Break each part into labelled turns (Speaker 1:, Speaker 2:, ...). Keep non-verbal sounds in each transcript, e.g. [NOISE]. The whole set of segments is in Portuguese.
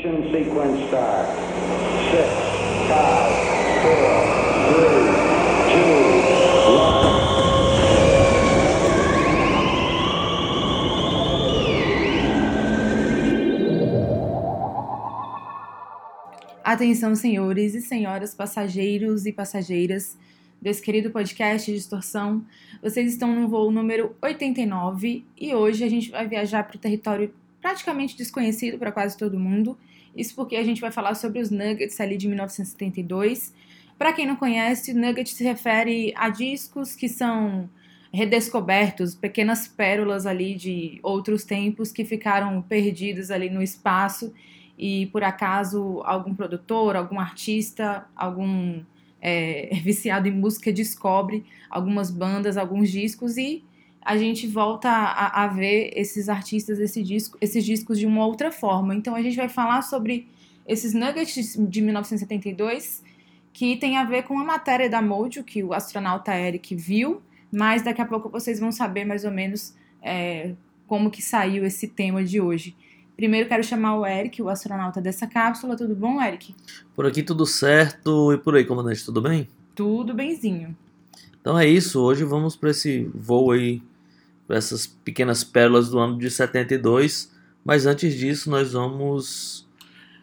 Speaker 1: Ignition sequence start. Six, five, four, three, two, one.
Speaker 2: Atenção, senhores e senhoras, passageiros e passageiras desse querido podcast Distorção. Vocês estão no voo número 89 e hoje a gente vai viajar para o território praticamente desconhecido para quase todo mundo. Isso porque a gente vai falar sobre os Nuggets ali de 1972. Para quem não conhece, Nuggets se refere a discos que são redescobertos, pequenas pérolas ali de outros tempos que ficaram perdidos ali no espaço e por acaso algum produtor, algum artista, algum é, [LAUGHS] viciado em música descobre algumas bandas, alguns discos e a gente volta a, a ver esses artistas, esse disco, esses discos de uma outra forma. Então a gente vai falar sobre esses nuggets de 1972 que tem a ver com a matéria da Mojo que o astronauta Eric viu, mas daqui a pouco vocês vão saber mais ou menos é, como que saiu esse tema de hoje. Primeiro quero chamar o Eric, o astronauta dessa cápsula. Tudo bom, Eric?
Speaker 3: Por aqui tudo certo. E por aí, comandante, tudo bem?
Speaker 2: Tudo benzinho.
Speaker 3: Então é isso. Hoje vamos para esse voo aí, essas pequenas pérolas do ano de 72. Mas antes disso, nós vamos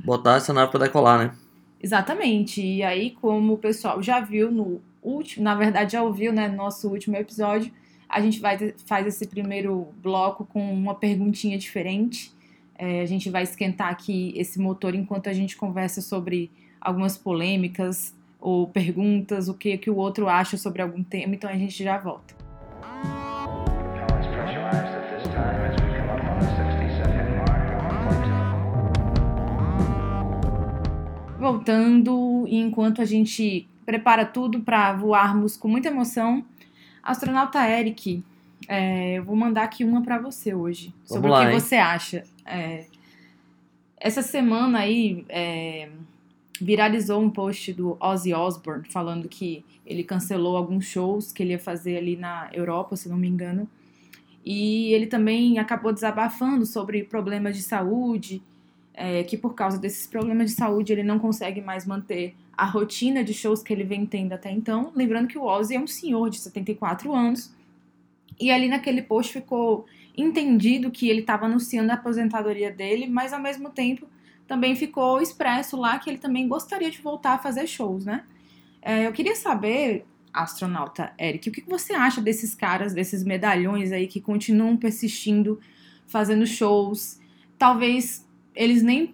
Speaker 3: botar essa nave para decolar, né?
Speaker 2: Exatamente. E aí, como o pessoal já viu no último, na verdade já ouviu, né, no nosso último episódio, a gente vai faz esse primeiro bloco com uma perguntinha diferente. É, a gente vai esquentar aqui esse motor enquanto a gente conversa sobre algumas polêmicas ou perguntas, o que, que o outro acha sobre algum tema, então a gente já volta. Voltando, enquanto a gente prepara tudo para voarmos com muita emoção, astronauta Eric, é, eu vou mandar aqui uma para você hoje,
Speaker 3: Vamos
Speaker 2: sobre
Speaker 3: lá,
Speaker 2: o que
Speaker 3: hein?
Speaker 2: você acha. É, essa semana aí é, viralizou um post do Ozzy Osbourne falando que ele cancelou alguns shows que ele ia fazer ali na Europa, se não me engano. E ele também acabou desabafando sobre problemas de saúde, é, que por causa desses problemas de saúde ele não consegue mais manter a rotina de shows que ele vem tendo até então. Lembrando que o Ozzy é um senhor de 74 anos. E ali naquele post ficou entendido que ele estava anunciando a aposentadoria dele, mas ao mesmo tempo também ficou expresso lá que ele também gostaria de voltar a fazer shows, né? É, eu queria saber, astronauta Eric, o que você acha desses caras, desses medalhões aí que continuam persistindo, fazendo shows? Talvez eles nem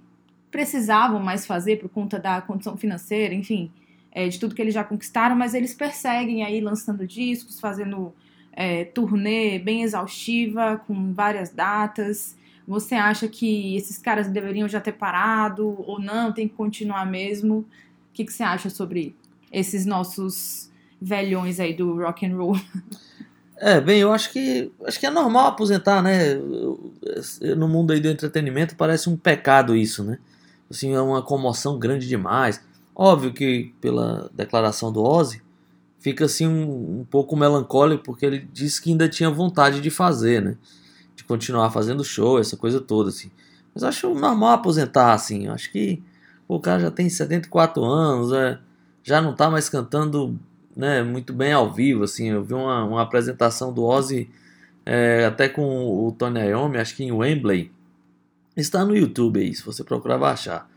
Speaker 2: precisavam mais fazer por conta da condição financeira, enfim, é, de tudo que eles já conquistaram, mas eles perseguem aí lançando discos, fazendo é, turnê bem exaustiva, com várias datas. Você acha que esses caras deveriam já ter parado ou não, tem que continuar mesmo? O que, que você acha sobre esses nossos velhões aí do rock and roll? [LAUGHS]
Speaker 3: É, bem, eu acho que acho que é normal aposentar, né? No mundo aí do entretenimento parece um pecado isso, né? Assim, é uma comoção grande demais. Óbvio que pela declaração do Ozzy fica assim um, um pouco melancólico porque ele disse que ainda tinha vontade de fazer, né? De continuar fazendo show, essa coisa toda assim. Mas acho normal aposentar assim. Acho que o cara já tem 74 anos, é, já não tá mais cantando né, muito bem ao vivo, assim, eu vi uma, uma apresentação do Ozzy é, até com o Tony Iommi, acho que em Wembley, está no YouTube aí, se você procurar vai achar.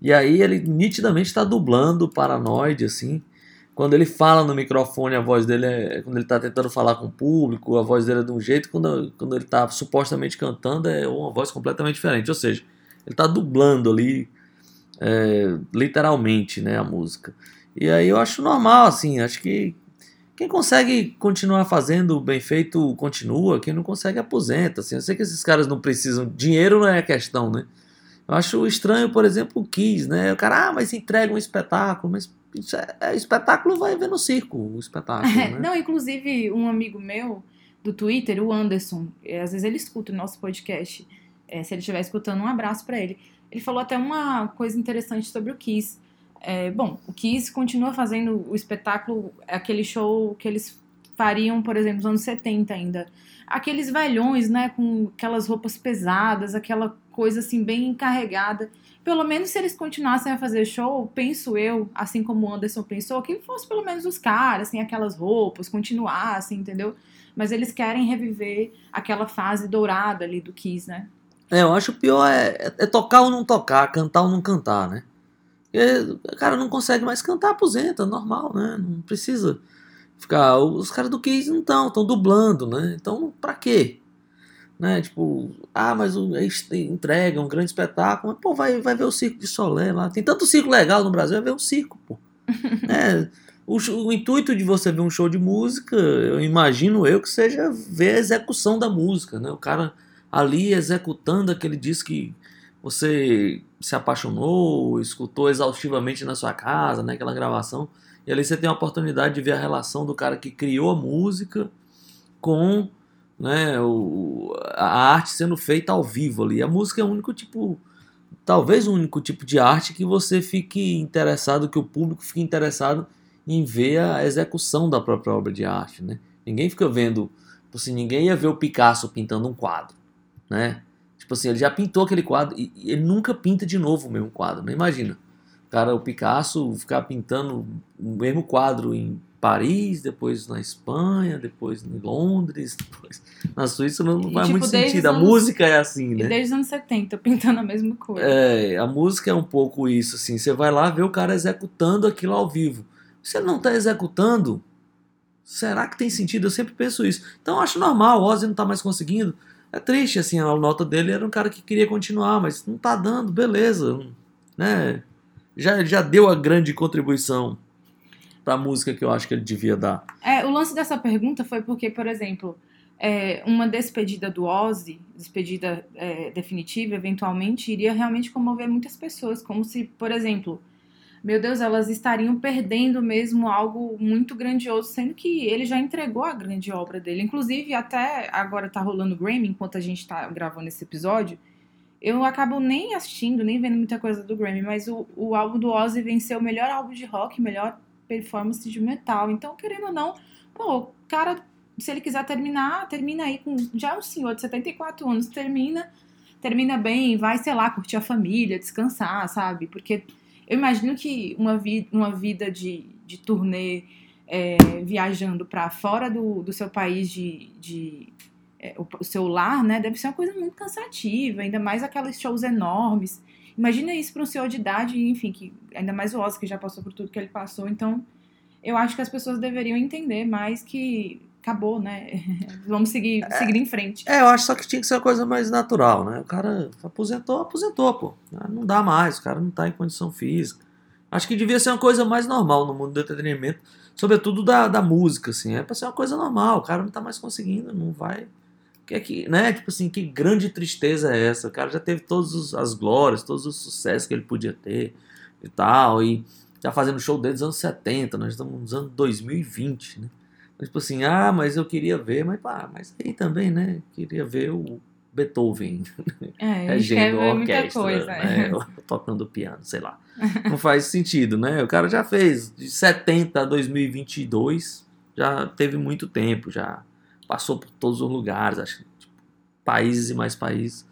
Speaker 3: E aí ele nitidamente está dublando Paranoid, assim, quando ele fala no microfone, a voz dele é, quando ele está tentando falar com o público, a voz dele é de um jeito, quando, quando ele está supostamente cantando é uma voz completamente diferente, ou seja, ele está dublando ali, é, literalmente, né, a música. E aí eu acho normal, assim, acho que quem consegue continuar fazendo bem feito, continua. Quem não consegue, aposenta. Assim. Eu sei que esses caras não precisam. Dinheiro não é a questão, né? Eu acho estranho, por exemplo, o Kiss, né? O cara, ah, mas entrega um espetáculo. Mas é, é espetáculo vai ver no circo, o espetáculo, né?
Speaker 2: Não, inclusive, um amigo meu do Twitter, o Anderson, é, às vezes ele escuta o nosso podcast. é, se ele estiver escutando, um abraço pra ele. Ele falou até uma coisa interessante sobre o Kiss. É, bom, o Kiss continua fazendo o espetáculo, aquele show que eles fariam, por exemplo, nos anos 70 ainda. Aqueles velhões, né, com aquelas roupas pesadas, aquela coisa assim bem encarregada. Pelo menos se eles continuassem a fazer show, penso eu, assim como o Anderson pensou, que fosse pelo menos os caras, assim, aquelas roupas, continuassem, entendeu? Mas eles querem reviver aquela fase dourada ali do Kiss, né?
Speaker 3: É, eu acho pior é, é- é tocar ou não tocar, cantar ou não cantar, né? Porque, cara, não consegue mais cantar, aposenta, normal, né? Não precisa ficar. Os caras do Kiss não estão, estão dublando, né? Então, pra quê? Né? Tipo, ah, mas o, entrega um grande espetáculo. Mas, pô, vai, vai ver o Circo de Solé lá. Tem tanto circo legal no Brasil, vai ver um circo, pô. [LAUGHS] É, o, o intuito de você ver um show de música, eu imagino eu que seja ver a execução da música, né? O cara ali executando aquele disco que você se apaixonou, escutou exaustivamente na sua casa, né? Aquela gravação. E ali você tem a oportunidade de ver a relação do cara que criou a música com né, o, a arte sendo feita ao vivo ali. A música é o único tipo, talvez o único tipo de arte que você fique interessado, que o público fique interessado em ver a execução da própria obra de arte, né? Ninguém fica vendo, assim, ninguém ia ver o Picasso pintando um quadro, né? Tipo assim, ele já pintou aquele quadro e e ele nunca pinta de novo o mesmo quadro, né? Imagina, o cara, o Picasso ficar pintando o mesmo quadro em Paris, depois na Espanha, depois em Londres, [LAUGHS] depois na Suíça, não faz
Speaker 2: tipo,
Speaker 3: muito sentido. A
Speaker 2: os anos-
Speaker 3: música é assim, né?
Speaker 2: desde os anos 70, pintando a mesma coisa.
Speaker 3: É, a música é um pouco isso, assim. Você vai lá ver o cara executando aquilo ao vivo. Se ele não tá executando, será que tem sentido? Eu sempre penso isso. Então eu acho normal, o Ozzy não tá mais conseguindo. É triste, assim, a nota dele era um cara que queria continuar, mas não tá dando, beleza. Né? Já, já deu a grande contribuição pra música que eu acho que ele devia dar.
Speaker 2: É, o lance dessa pergunta foi porque, por exemplo, é, uma despedida do Ozzy, despedida é, definitiva, eventualmente, iria realmente comover muitas pessoas. Como se, por exemplo, meu Deus, elas estariam perdendo mesmo algo muito grandioso, sendo que ele já entregou a grande obra dele. Inclusive, até agora tá rolando o Grammy, enquanto a gente tá gravando esse episódio. Eu acabo nem assistindo, nem vendo muita coisa do Grammy, mas o, o álbum do Ozzy venceu o melhor álbum de rock, melhor performance de metal. Então, querendo ou não, pô, o cara, se ele quiser terminar, termina aí com. Já é um senhor de 74 anos, termina, termina bem, vai, sei lá, curtir a família, descansar, sabe? Porque eu imagino que uma, vi, uma vida de, de turnê é, viajando pra fora do, do seu país de. de é, o, o seu lar, né? Deve ser uma coisa muito cansativa, ainda mais aqueles shows enormes. Imagina isso para um senhor de idade, enfim, que ainda mais o Ozzy que já passou por tudo que ele passou. Então, eu acho que as pessoas deveriam entender mais que acabou, né? [LAUGHS] Vamos seguir, seguir em frente.
Speaker 3: É, eu acho só que tinha que ser uma coisa mais natural, né? O cara aposentou, aposentou, pô. Não dá mais, o cara não tá em condição física. Acho que devia ser uma coisa mais normal no mundo do entretenimento, sobretudo da, da música, assim. É pra ser uma coisa normal, o cara não tá mais conseguindo, não vai. Que é que, né? Tipo assim, que grande tristeza é essa? O cara já teve todas as glórias, todos os sucessos que ele podia ter e tal, e já fazendo show desde os anos 70, nós estamos nos anos 2020, né? Tipo assim, ah, mas eu queria ver, mas pá, mas aí também, né? Queria ver o Beethoven
Speaker 2: É,
Speaker 3: regendo a orquestra,
Speaker 2: coisa.
Speaker 3: né? ou [LAUGHS] tocando piano, sei lá. Não faz sentido, né? O cara já fez de 70 a 2022, já teve muito tempo, já passou por todos os lugares, acho tipo, países e mais países.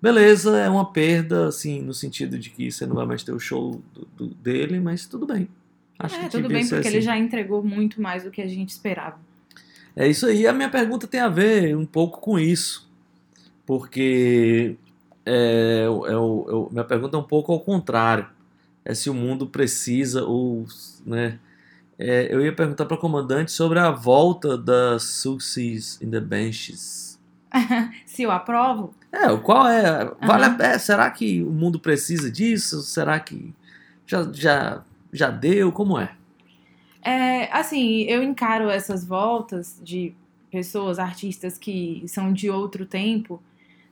Speaker 3: Beleza, é uma perda, assim, no sentido de que você não vai mais ter o show do- do- dele, mas tudo bem. Acho
Speaker 2: É,
Speaker 3: que
Speaker 2: tudo bem, porque
Speaker 3: assim.
Speaker 2: ele já entregou muito mais do que a gente esperava.
Speaker 3: É isso aí. A minha pergunta tem a ver um pouco com isso. Porque é, é o- minha pergunta é um pouco ao contrário. É se o mundo precisa ou. Né, é, eu ia perguntar para o comandante sobre a volta das Success in the Benches. [LAUGHS]
Speaker 2: Se eu aprovo,
Speaker 3: É, o qual é. Vale
Speaker 2: Aham.
Speaker 3: a, é, será que o mundo precisa disso? Será que já, já, já deu? Como é?
Speaker 2: É, assim, eu encaro essas voltas de pessoas, artistas que são de outro tempo,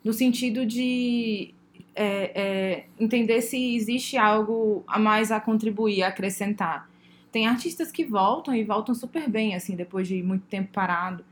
Speaker 2: no sentido de é, é, entender se existe algo a mais a contribuir, a acrescentar. Tem artistas que voltam e voltam super bem, assim, depois de muito tempo parado.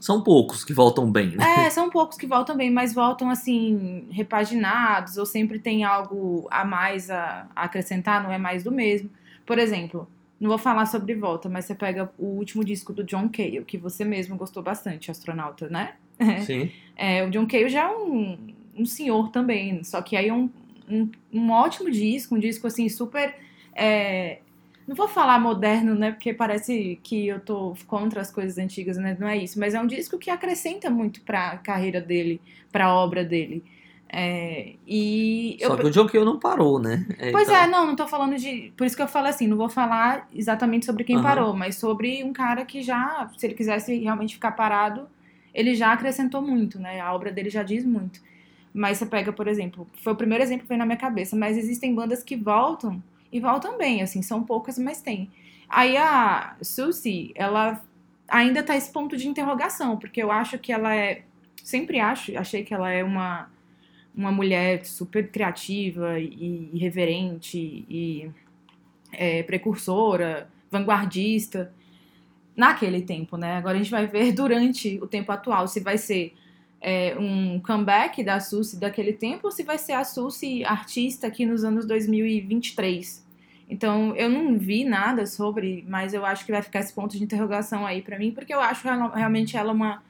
Speaker 3: São poucos que voltam bem, né?
Speaker 2: É, são poucos que voltam bem, mas voltam assim, repaginados, ou sempre tem algo a mais a, a acrescentar, não é mais do mesmo. Por exemplo, não vou falar sobre volta, mas você pega o último disco do John Cale, que você mesmo gostou bastante, astronauta, né? [LAUGHS]
Speaker 3: Sim.
Speaker 2: É, o John Cale já é um, um senhor também. Só que aí é um, um, um ótimo disco, um disco assim super. é, não vou falar moderno, né? Porque parece que eu tô contra as coisas antigas, né? Não é isso. Mas é um disco que acrescenta muito pra carreira dele, pra obra dele. É, e eu,
Speaker 3: Só que o John Cale não parou, né?
Speaker 2: Pois
Speaker 3: Então,
Speaker 2: é, não, não tô falando de. Por isso que eu falo assim, não vou falar exatamente sobre quem
Speaker 3: Aham.
Speaker 2: parou, mas sobre um cara que já, se ele quisesse realmente ficar parado, ele já acrescentou muito, né? A obra dele já diz muito. Mas você pega, por exemplo, foi o primeiro exemplo que veio na minha cabeça, mas existem bandas que voltam e voltam bem, assim, são poucas, mas tem. Aí a Susie, ela ainda tá esse ponto de interrogação, porque eu acho que ela é. Sempre acho, achei que ela é uma uma mulher super criativa e irreverente e é, precursora, vanguardista naquele tempo, né? Agora a gente vai ver [LAUGHS] durante o tempo atual se vai ser é, um comeback da Suzy daquele tempo ou se vai ser a Suzy artista aqui nos anos 2023. Então eu não vi nada sobre, mas eu acho que vai ficar esse ponto de interrogação aí pra mim, porque eu acho ela- realmente ela uma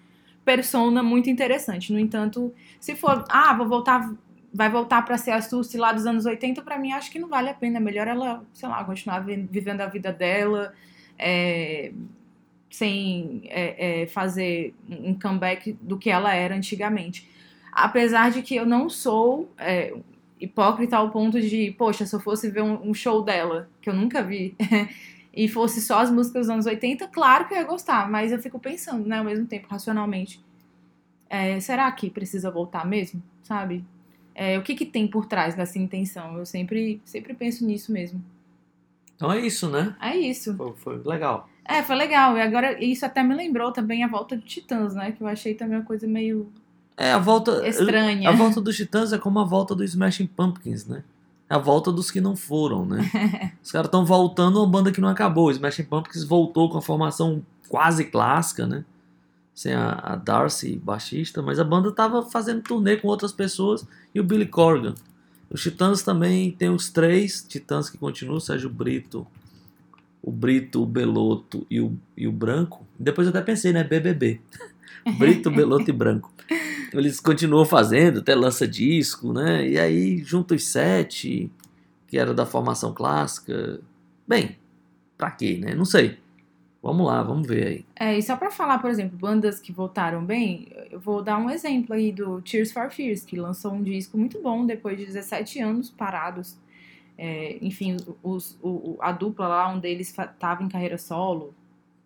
Speaker 2: persona muito interessante. No entanto, se for, ah, vou voltar, vai voltar pra ser a Suzy lá dos anos 80, pra mim acho que não vale a pena. É melhor ela, sei lá, continuar vi- vivendo a vida dela, é, sem é, é, fazer um comeback do que ela era antigamente. Apesar de que eu não sou é, hipócrita ao ponto de, poxa, se eu fosse ver um, um show dela, que eu nunca vi, [LAUGHS] e fosse só as músicas dos anos 80, claro que eu ia gostar, mas eu fico pensando, né, ao mesmo tempo, racionalmente. é, será que precisa voltar mesmo? Sabe? É, o que, que tem por trás dessa intenção? Eu sempre, sempre penso nisso mesmo.
Speaker 3: Então é isso, né?
Speaker 2: É isso.
Speaker 3: Foi, foi legal.
Speaker 2: É, foi legal. E agora isso até me lembrou também a volta de Titãs, né? Que eu achei também uma coisa meio
Speaker 3: É, a volta.
Speaker 2: estranha.
Speaker 3: A volta dos Titãs é como a volta do Smashing Pumpkins, né? É a volta dos que não foram, né? [LAUGHS] Os caras estão voltando uma banda que não acabou. O Smashing Pumpkins voltou com a formação quase clássica, né? Sem a, a Darcy, baixista, mas a banda tava fazendo turnê com outras pessoas e o Billy Corgan. Os Titãs também tem os três Titãs que continuam, o Sérgio Brito, o Brito, o Beloto e o, e o Branco. Depois eu até pensei, né? BBB. [LAUGHS] Brito, Beloto e Branco. Eles continuam fazendo, até lança disco, né? E aí junta os sete, que era da formação clássica. Bem, pra quê, né? Não sei. Vamos lá, vamos ver aí.
Speaker 2: É, e só pra falar, por exemplo, bandas que voltaram bem, eu vou dar um exemplo aí do Tears for Fears, que lançou um disco muito bom depois de 17 anos parados. É, enfim, os, o, a dupla lá, um deles fa- tava em carreira solo,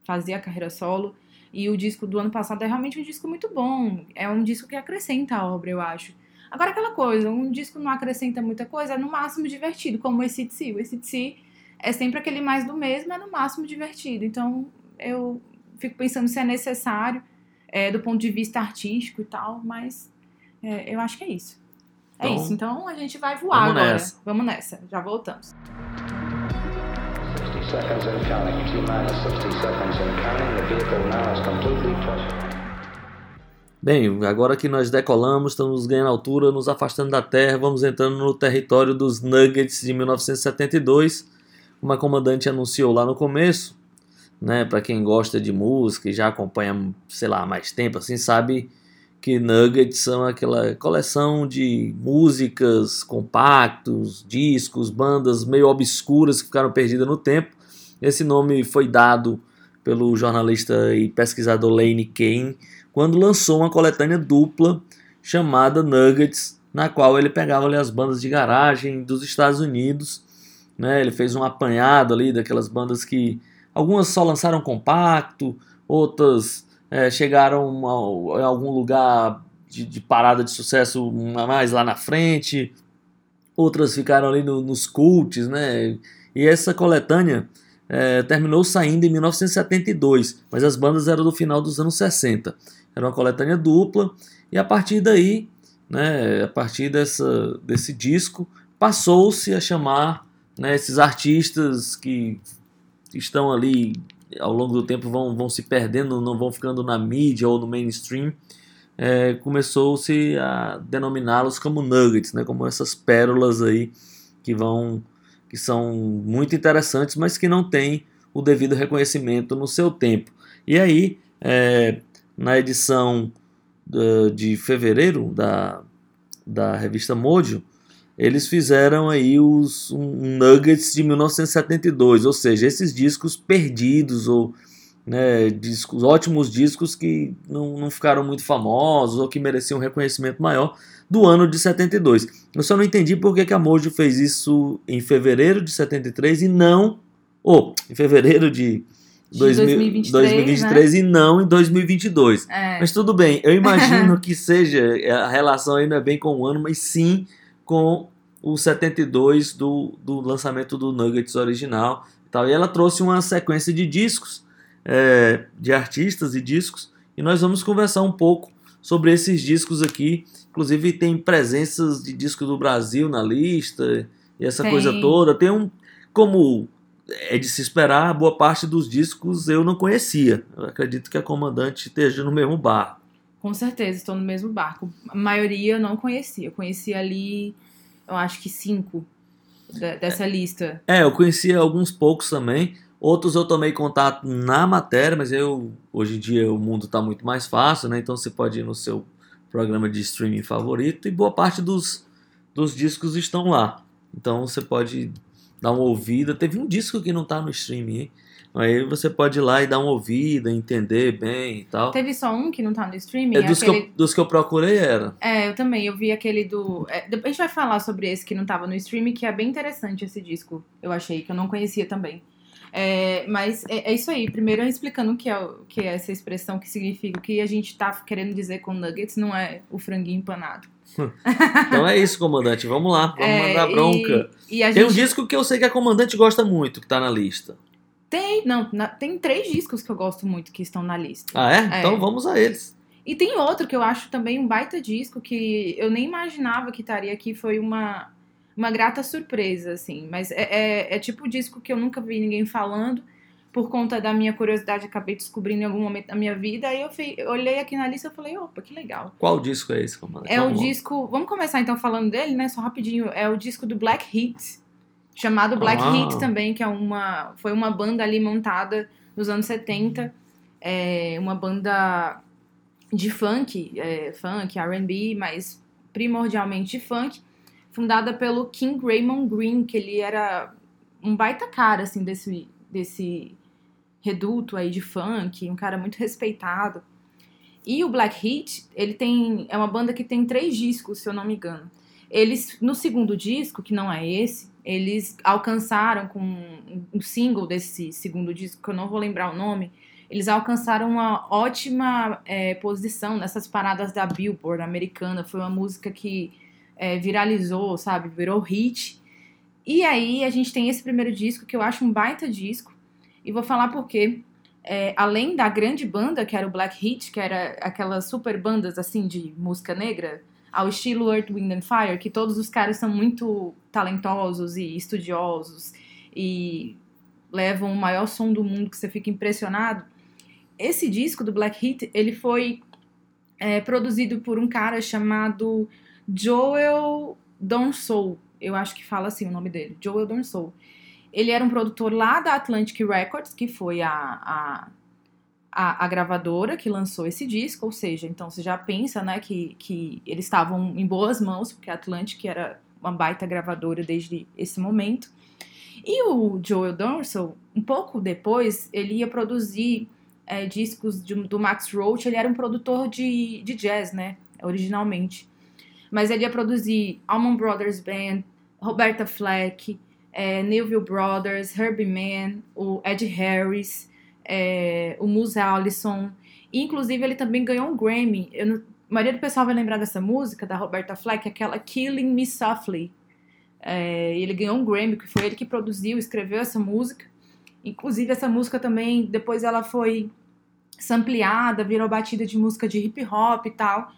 Speaker 2: fazia carreira solo, e o disco do ano passado é realmente um disco muito bom. É um disco que acrescenta a obra, eu acho. Agora, aquela coisa, um disco não acrescenta muita coisa, é no máximo divertido, como o ACDC. O ACDC é sempre aquele mais do mesmo, é no máximo divertido. Então, eu fico pensando se é necessário, é, do ponto de vista artístico e tal, mas é, eu acho que é isso. É
Speaker 3: Então,
Speaker 2: isso. Então a gente vai voar
Speaker 3: vamos
Speaker 2: agora.
Speaker 3: nessa.
Speaker 2: Vamos nessa. Já voltamos.
Speaker 1: 60 seconds and counting. T minus 60 seconds and counting. The vehicle now is completely touched.
Speaker 3: Bem, agora que nós decolamos, estamos ganhando altura, nos afastando da Terra, vamos entrando no território dos Nuggets de 1972, como a comandante anunciou lá no começo, né? Para quem gosta de música e já acompanha, sei lá, mais tempo, assim, sabe que Nuggets são aquela coleção de músicas, compactos, discos, bandas meio obscuras que ficaram perdidas no tempo. Esse nome foi dado pelo jornalista e pesquisador Lane Kane quando lançou uma coletânea dupla chamada Nuggets, na qual ele pegava ali as bandas de garagem dos Estados Unidos. Né? Ele fez um apanhado ali daquelas bandas que algumas só lançaram compacto, outras é, chegaram a, a algum lugar de, de, parada de sucesso mais lá na frente, outras ficaram ali no, nos cults, né? E essa coletânea é, terminou saindo em 1972, mas as bandas eram do final dos anos 60. Era uma coletânea dupla, e a partir daí, né, a partir dessa, desse disco, passou-se a chamar né, esses artistas que estão ali ao longo do tempo vão, vão se perdendo, não vão ficando na mídia ou no mainstream, é, começou-se a denominá-los como nuggets, né, como essas pérolas aí que vão que são muito interessantes, mas que não têm o devido reconhecimento no seu tempo. E aí, é, na edição de fevereiro da, da revista Mojo, eles fizeram aí os um Nuggets de 1972, ou seja, esses discos perdidos ou né, discos, ótimos discos que não, não ficaram muito famosos ou que mereciam um reconhecimento maior do ano de 72. Eu só não entendi por que, que a Mojo fez isso em fevereiro de 73 e não. Ou, oh, em fevereiro de,
Speaker 2: de 2023,
Speaker 3: 2023
Speaker 2: né?
Speaker 3: e não em 2022.
Speaker 2: É.
Speaker 3: Mas tudo bem, eu imagino [LAUGHS] que seja, a relação não é bem com o ano, mas sim com o 72 do, do lançamento do Nuggets original. E, tal. e ela trouxe uma sequência de discos, é, de artistas e discos, e nós vamos conversar um pouco sobre esses discos aqui. Inclusive tem presenças de discos do Brasil na lista, e essa
Speaker 2: Tem.
Speaker 3: coisa toda. Tem um. Como é de se esperar, boa parte dos discos eu não conhecia. Eu acredito que a comandante esteja no mesmo bar.
Speaker 2: Com certeza, estou no mesmo barco. A maioria eu não conhecia. Eu conhecia ali, eu acho que cinco dessa lista.
Speaker 3: É, eu conhecia alguns poucos também. Outros eu tomei contato na matéria, mas eu hoje em dia o mundo está muito mais fácil, né? Então você pode ir no seu programa de streaming favorito e boa parte dos, dos discos estão lá. Então você pode dar uma ouvida. Teve um disco que não está no streaming, hein? Aí você pode ir lá e dar uma ouvida, entender bem e tal.
Speaker 2: Teve só um que não tá no streaming?
Speaker 3: É, dos,
Speaker 2: aquele...
Speaker 3: que eu, dos que eu procurei era.
Speaker 2: É, eu também. Eu vi aquele do. é, depois a gente vai falar sobre esse que não tava no streaming, que é bem interessante esse disco. Eu achei, que eu não conhecia também. É, mas é, é isso aí. Primeiro, explicando o que é, o que é essa expressão, o que significa. O que a gente tá querendo dizer com nuggets não é o franguinho empanado.
Speaker 3: Então é isso, comandante. Vamos lá, vamos
Speaker 2: É,
Speaker 3: mandar bronca.
Speaker 2: E, e
Speaker 3: Tem um
Speaker 2: gente
Speaker 3: disco que eu sei que a comandante gosta muito, que tá na lista.
Speaker 2: Tem, não, na- tem três discos que eu gosto muito que estão na lista.
Speaker 3: Ah, é?
Speaker 2: É.
Speaker 3: Então vamos a eles.
Speaker 2: E tem outro que eu acho também um baita disco que eu nem imaginava que estaria aqui. Foi uma, uma grata surpresa, assim. Mas é, é, é tipo disco que eu nunca vi ninguém falando. Por conta da minha curiosidade, acabei descobrindo em algum momento da minha vida. Aí eu, fui- eu olhei aqui na lista e falei, opa, que legal.
Speaker 3: Qual disco é esse, comandante?
Speaker 2: É o disco. Vamos começar então falando dele, né? Só rapidinho. É o disco do Black Heat. Chamado Black
Speaker 3: Ah.
Speaker 2: Heat também, que é uma. Foi uma banda ali montada nos anos 70. É uma banda de funk, é, funk, RB, mas primordialmente de funk. Fundada pelo King Raymond Green, que ele era um baita cara, assim, desse, desse reduto aí de funk, um cara muito respeitado. E o Black Heat, ele tem. É uma banda que tem três discos, se eu não me engano. Eles, no segundo disco, que não é esse, eles alcançaram com um- single desse segundo disco, que eu não vou lembrar o nome, eles alcançaram uma ótima é, posição nessas paradas da Billboard americana. Foi uma música que é, viralizou, sabe? Virou hit. E aí a gente tem esse primeiro disco, que eu acho um baita disco. E vou falar por quê. É, além da grande banda, que era o Black Heat, que era aquelas super bandas assim de música negra, ao estilo Earth, Wind and Fire, que todos os caras são muito talentosos e estudiosos e levam o maior som do mundo que você fica impressionado. Esse disco do Black Heat, ele foi é, produzido por um cara chamado Joel Donsol. Eu acho que fala assim o nome dele, Joel Donsol. Ele era um produtor lá da Atlantic Records, que foi a, a, a, a gravadora que lançou esse disco, ou seja, então você já pensa, né, que, que eles estavam em boas mãos, porque a Atlantic era uma baita gravadora desde esse momento. E o Joel Donsol, um pouco depois, ele ia produzir é, discos de- do Max Roach, ele era um produtor de, de jazz, né, originalmente. Mas ele ia produzir Allman Brothers Band, Roberta Fleck, é, Neville Brothers, Herbie Mann, o Ed Harris, é, o Moose Allison. Inclusive, ele também ganhou um Grammy. Eu a maioria do pessoal vai lembrar dessa música, da Roberta Fleck, aquela Killing Me Softly. É, ele ganhou um Grammy, que foi ele que produziu, escreveu essa música. Inclusive, essa música também, depois ela foi sampleada, virou batida de música de hip hop e tal.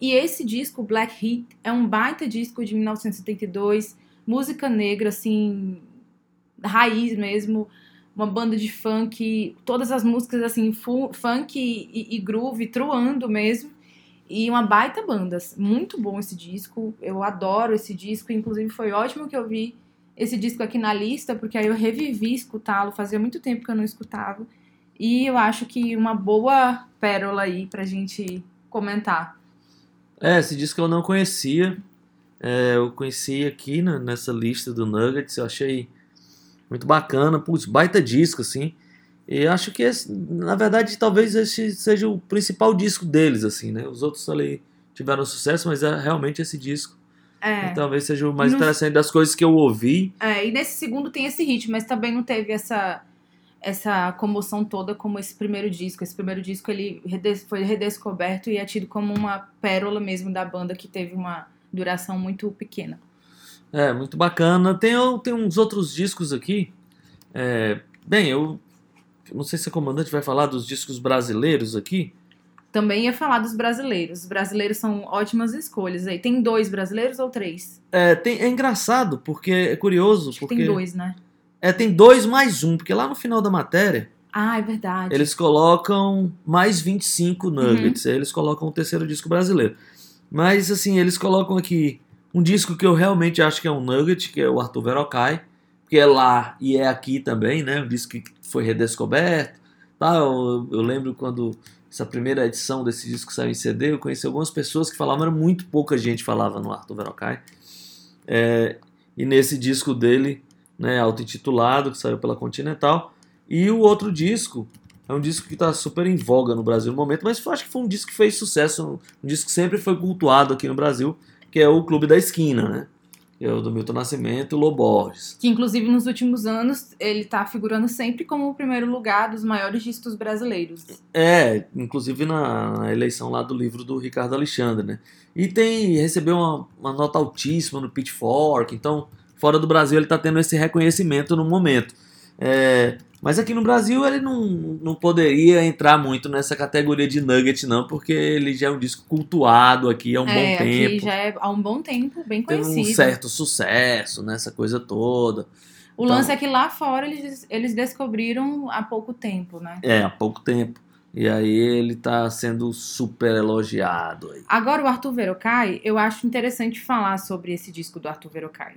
Speaker 2: E esse disco, Black Heat, é um baita disco de 1972, música negra, assim, raiz mesmo, uma banda de funk, todas as músicas, assim, fu- funk e, e groove, truando mesmo. E uma baita banda, muito bom esse disco, eu adoro esse disco, inclusive foi ótimo que eu vi esse disco aqui na lista, porque aí eu revivi escutá-lo, fazia muito tempo que eu não escutava. E eu acho que uma boa pérola aí pra gente comentar.
Speaker 3: É, esse disco eu não conhecia. É, eu conheci aqui né, nessa lista do Nuggets, eu achei muito bacana, putz, baita disco, assim. E acho que, esse, na verdade, talvez esse seja o principal disco deles, assim, né? Os outros ali tiveram sucesso, mas é realmente esse disco.
Speaker 2: É.
Speaker 3: Talvez seja o mais interessante das coisas que eu ouvi.
Speaker 2: É, e nesse segundo tem esse hit, mas também não teve essa essa comoção toda como esse primeiro disco. Esse primeiro disco ele foi redescoberto e é tido como uma pérola mesmo da banda que teve uma duração muito pequena.
Speaker 3: É, muito bacana. Tem, tem uns outros discos aqui. É, bem, eu não sei se o comandante vai falar dos discos brasileiros aqui.
Speaker 2: Também ia falar dos brasileiros. Os brasileiros são ótimas escolhas aí. Tem dois brasileiros ou três?
Speaker 3: É, tem, é engraçado, porque é curioso. Porque
Speaker 2: tem dois, né?
Speaker 3: É, tem dois mais um, porque lá no final da matéria
Speaker 2: Ah, é verdade.
Speaker 3: eles colocam mais 25
Speaker 2: Uhum.
Speaker 3: nuggets. Aí eles colocam o terceiro disco brasileiro. Mas, assim, eles colocam aqui um disco que eu realmente acho que é um nugget, que é o Arthur Verocai, que é lá e é aqui também, né? Um disco que foi redescoberto. Tá? Eu, eu lembro quando essa primeira edição desse disco saiu em CD, eu conheci algumas pessoas que falavam, era muito pouca gente falava no Arthur Verocai. É, e nesse disco dele, né, auto-intitulado, que saiu pela Continental. E o outro disco é um disco que está super em voga no Brasil no momento, mas acho que foi um disco que fez sucesso, um disco que sempre foi cultuado aqui no Brasil, que é o Clube da Esquina, né? Que é o do Milton Nascimento e Loborges.
Speaker 2: Que inclusive nos últimos anos ele tá figurando sempre como o primeiro lugar dos maiores discos brasileiros.
Speaker 3: É, inclusive na, na eleição lá do livro do Ricardo Alexandre, né? E tem recebeu uma, uma nota altíssima no Pitchfork, então fora do Brasil ele está tendo esse reconhecimento no momento. É, mas aqui no Brasil ele não, não poderia entrar muito nessa categoria de nugget, não, porque ele já é um disco cultuado aqui há um
Speaker 2: é,
Speaker 3: bom tempo.
Speaker 2: aqui já é há um bom tempo, bem
Speaker 3: Teve
Speaker 2: conhecido.
Speaker 3: um certo sucesso nessa coisa toda.
Speaker 2: O
Speaker 3: Então-
Speaker 2: lance é que lá fora eles, eles descobriram há pouco tempo, né?
Speaker 3: É, há pouco tempo. E aí ele tá sendo super elogiado aí.
Speaker 2: Agora, o Arthur Verocai, eu acho interessante falar sobre esse disco do Arthur Verocai.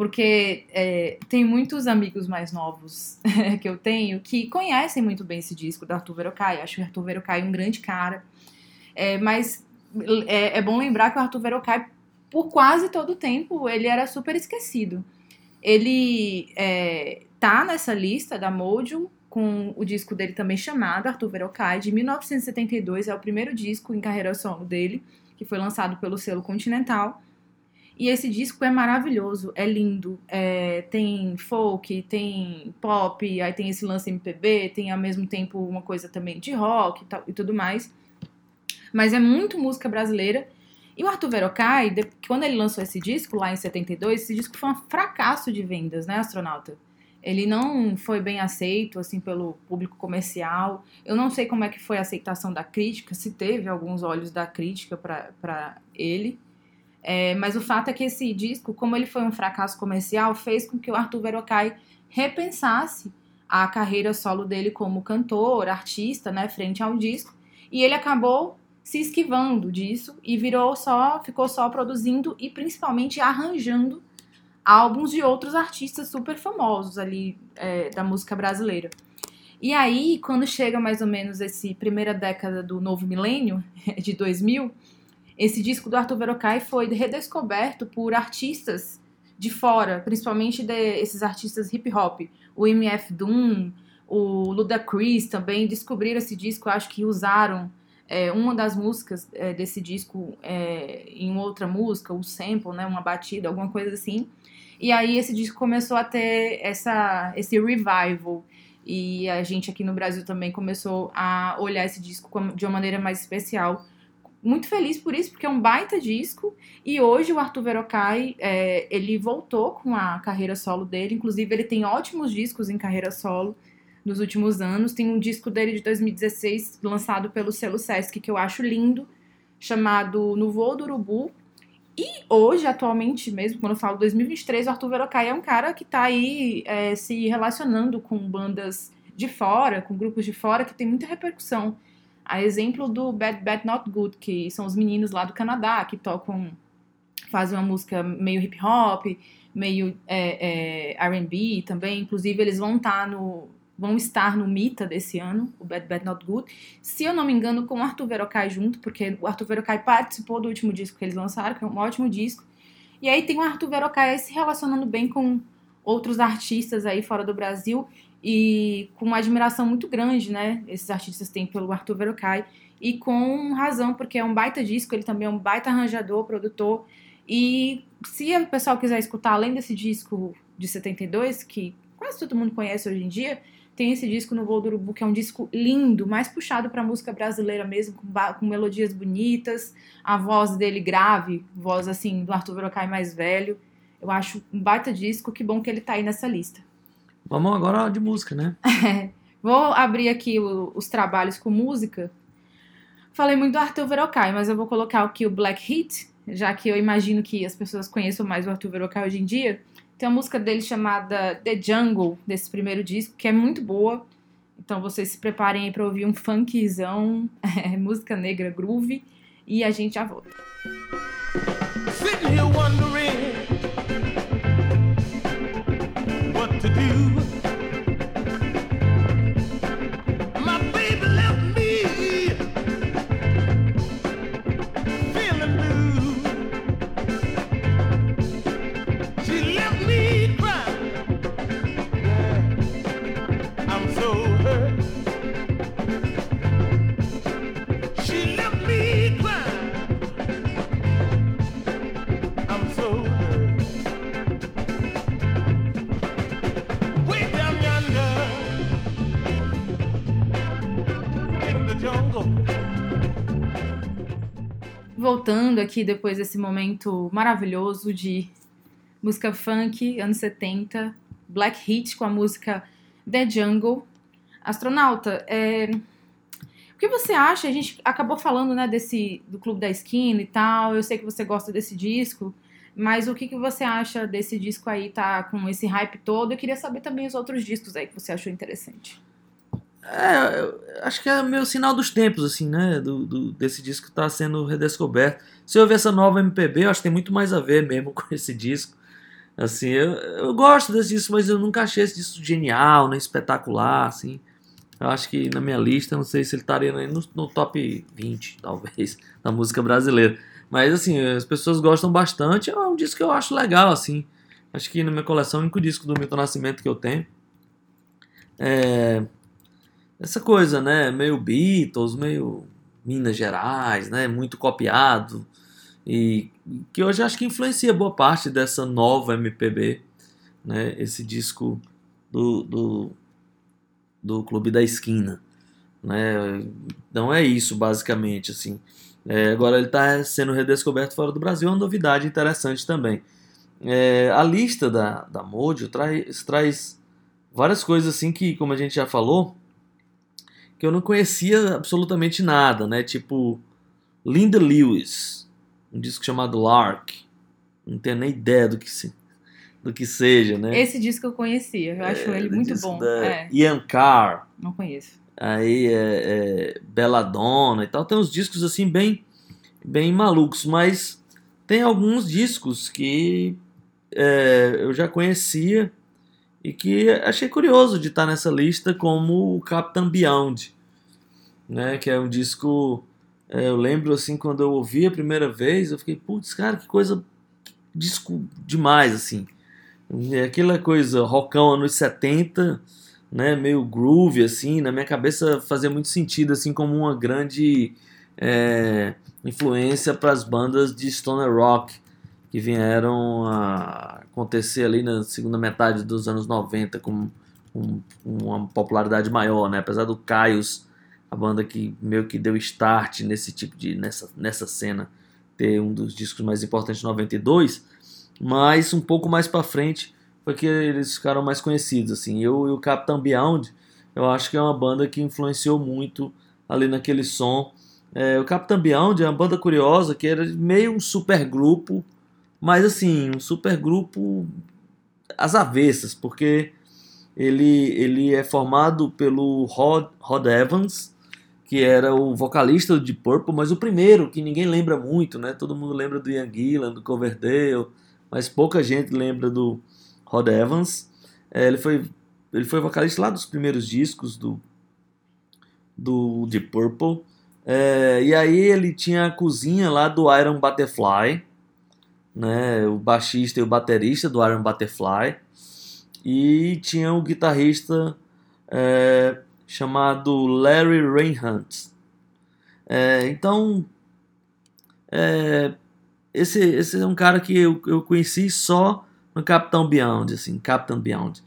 Speaker 2: Porque é, tem muitos amigos mais novos [LAUGHS] que eu tenho que conhecem muito bem esse disco do Arthur Verocai. Acho o Arthur Verocai um grande cara. É, mas é, é bom lembrar que o Arthur Verocai, por quase todo o tempo, ele era super esquecido. Ele é, tá nessa lista da Modium com o disco dele também chamado Arthur Verocai, de 1972, é o primeiro disco em carreira solo dele, que foi lançado pelo selo Continental. E esse disco é maravilhoso, é lindo. É, tem folk, tem pop, aí tem esse lance MPB, tem ao mesmo tempo uma coisa também de rock e, tal, e tudo mais. Mas é muito música brasileira. E o Arthur Verocai, quando ele lançou esse disco lá em 72, esse disco foi um fracasso de vendas, né, astronauta? Ele não foi bem aceito assim pelo público comercial. Eu não sei como é que foi a aceitação da crítica, se teve alguns olhos da crítica para ele. É, mas o fato é que esse disco, como ele foi um fracasso comercial, fez com que o Arthur Verocai repensasse a carreira solo dele como cantor, artista, né, frente ao disco. E ele acabou se esquivando disso e virou só, ficou só produzindo e principalmente arranjando álbuns de outros artistas super famosos ali é, da música brasileira. E aí, quando chega mais ou menos esse primeira década do novo milênio, [LAUGHS] de 2000, esse disco do Arthur Verocai foi redescoberto por artistas de fora, principalmente de, esses artistas hip hop, o MF Doom, o Ludacris também descobriram esse disco, acho que usaram é, uma das músicas é, desse disco é, em outra música, um sample, né, uma batida, alguma coisa assim. E aí esse disco começou a ter essa, esse revival. E a gente aqui no Brasil também começou a olhar esse disco de uma maneira mais especial. Muito feliz por isso, porque é um baita disco. E hoje o Arthur Verocai, é, ele voltou com a carreira solo dele. Inclusive, ele tem ótimos discos em carreira solo nos últimos anos. Tem um disco dele de 2016, lançado pelo selo Sesc, que eu acho lindo, chamado No Voo do Urubu. E hoje, atualmente mesmo, quando eu falo 2023, o Arthur Verocai é um cara que tá aí é, se relacionando com bandas de fora, com grupos de fora, que tem muita repercussão. A exemplo do Bad Bad Not Good, que são os meninos lá do Canadá, que tocam, fazem uma música meio hip hop, meio é, é, R&B também. Inclusive, eles vão estar no vão estar no Mita desse ano, o Bad Bad Not Good. Se eu não me engano, com o Arthur Verocai junto, porque o Arthur Verocai participou do último disco que eles lançaram, que é um ótimo disco. E aí tem o Arthur Verocai se relacionando bem com outros artistas aí fora do Brasil e com uma admiração muito grande, né? Esses artistas têm pelo Arthur Verocai e com razão, porque é um baita disco, ele também é um baita arranjador, produtor. E se o pessoal quiser escutar, além desse disco de 72, que quase todo mundo conhece hoje em dia, tem esse disco no Voo do Urubu, que é um disco lindo, mais puxado para música brasileira mesmo, com, com, melodias bonitas, a voz dele grave, voz assim do Arthur Verocai mais velho. Eu acho um baita disco, que bom que ele tá aí nessa lista.
Speaker 3: Vamos agora de música, né? [LAUGHS]
Speaker 2: Vou abrir aqui o, os trabalhos com música. Falei muito do Arthur Verocai, mas eu vou colocar aqui o Black Heat, já que eu imagino que as pessoas conheçam mais o Arthur Verocai hoje em dia. Tem uma música dele chamada The Jungle, desse primeiro disco, que é muito boa. Então vocês se preparem aí pra ouvir um funkzão, [LAUGHS] é, música negra groove, e a gente já volta. Sitting here wondering what to do. Voltando aqui depois desse momento maravilhoso de música funk, anos 70, Black Heat com a música The Jungle. Astronauta, é... o que você acha? A gente acabou falando né, desse, do Clube da Esquina e tal, eu sei que você gosta desse disco, mas o que, que você acha desse disco aí, tá com esse hype todo? Eu queria saber também os outros discos aí que você achou interessante.
Speaker 3: É, acho que é meio sinal dos tempos, assim, né? Do, do, desse disco que está sendo redescoberto. Se eu ver essa nova MPB, eu acho que tem muito mais a ver mesmo [LAUGHS] com esse disco. Assim, eu, eu gosto desse disco, mas eu nunca achei esse disco genial, nem espetacular, assim. Eu acho que na minha lista, não sei se ele estaria no, no top 20, [LAUGHS] talvez, da música brasileira. Mas, assim, as pessoas gostam bastante. É um disco que eu acho legal, assim. Acho que na minha coleção, é o único disco do Milton Nascimento que eu tenho. É, essa coisa, né? Meio Beatles, meio Minas Gerais, né? Muito copiado. E que hoje acho que influencia boa parte dessa nova MPB, né? Esse disco do, do, do Clube da Esquina, né? Então é isso, basicamente, assim. É, agora ele está sendo redescoberto fora do Brasil, é uma novidade interessante também. É, a lista da, da Mojo traz, traz várias coisas assim que, como a gente já falou, que eu não conhecia absolutamente nada, né? Tipo Linda Lewis, um disco chamado Lark. Não tenho nem ideia do que se, do que seja, né?
Speaker 2: Esse disco eu conhecia, eu acho é, ele muito bom. É.
Speaker 3: Ian Carr.
Speaker 2: Não conheço.
Speaker 3: Aí é, é Belladonna e tal. Tem uns discos assim bem, bem malucos, mas tem alguns discos que é, eu já conhecia e que achei curioso de estar nessa lista como o Captain Beyond, né, que é um disco, é, eu lembro assim, quando eu ouvi a primeira vez, eu fiquei, putz, cara, que coisa, disco demais, assim, aquela coisa, rockão anos 70, né, meio groove, assim, na minha cabeça fazia muito sentido, assim, como uma grande é, influência para as bandas de stoner rock, que vieram a acontecer ali na segunda metade dos anos 90 com, com uma popularidade maior, né? Apesar do Caios, a banda que meio que deu start nesse tipo de nessa, nessa cena, ter um dos discos mais importantes de 92, mas um pouco mais para frente foi que eles ficaram mais conhecidos assim. Eu e o Captain Beyond, eu acho que é uma banda que influenciou muito ali naquele som. É, o Captain Beyond é uma banda curiosa que era meio um super grupo mas assim, um super grupo às avessas, porque ele, ele é formado pelo Rod, Rod Evans, que era o vocalista de Purple, mas o primeiro, que ninguém lembra muito, né? Todo mundo lembra do Ian Gillan, do Coverdale, mas pouca gente lembra do Rod Evans. É, ele, foi, ele foi vocalista lá dos primeiros discos do, do de Purple. É, e aí ele tinha a cozinha lá do Iron Butterfly, né, o baixista e o baterista do Iron Butterfly, e tinha o guitarrista é, chamado Larry Reinhardt. É, então, é, esse, esse é um cara que eu, eu conheci só no Capitão Beyond, assim, Captain Beyond.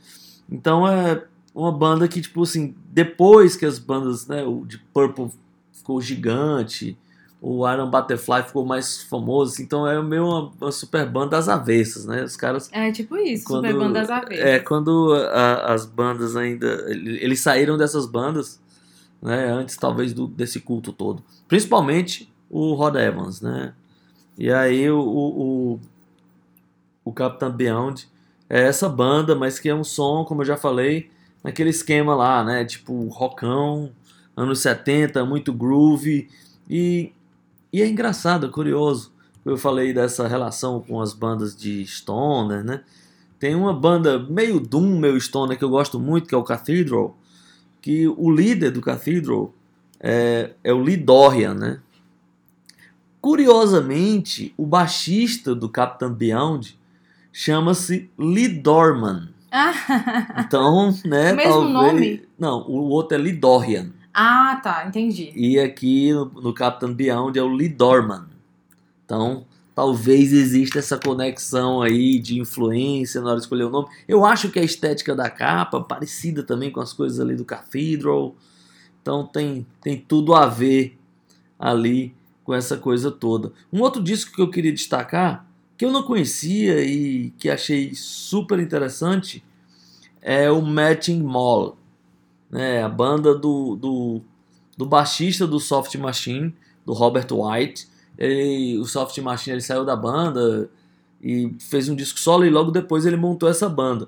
Speaker 3: Então é uma banda que, tipo assim, depois que as bandas, né, o de Purple ficou gigante, o Iron Butterfly ficou mais famoso, então é meio uma, uma super banda das avessas, né? Os caras.
Speaker 2: É tipo isso,
Speaker 3: quando,
Speaker 2: super banda das avessas.
Speaker 3: É, quando a, as bandas ainda. Eles saíram dessas bandas, né? Antes talvez do, desse culto todo. Principalmente o Rod Evans, né? E aí o, o, o Captain Beyond é essa banda, mas que é um som, como eu já falei, naquele esquema lá, né? Tipo rockão, anos 70, muito groove e e é engraçado, é curioso. Eu falei dessa relação com as bandas de Stoner, né? Tem uma banda meio Doom, meio Stoner, que eu gosto muito, que é o Cathedral. Que o líder do Cathedral é, é o Lee Dorian, né? Curiosamente, o baixista do Captain Beyond chama-se Lee Dorman. Então, né? [LAUGHS]
Speaker 2: O mesmo
Speaker 3: talvez...
Speaker 2: nome?
Speaker 3: Não, o outro é Lee Dorian.
Speaker 2: Ah, tá, entendi.
Speaker 3: E aqui no, no Captain Beyond é o Lee Dorman. Então, talvez exista essa conexão aí de influência na hora de escolher o nome. Eu acho que a estética da capa parecida também com as coisas ali do Cathedral. Então tem, tem tudo a ver ali com essa coisa toda. Um outro disco que eu queria destacar, que eu não conhecia e que achei super interessante, é o Matching Mall né, a banda do, do, do baixista do Soft Machine, do Robert White. Ele, o Soft Machine ele saiu da banda e fez um disco solo e logo depois ele montou essa banda.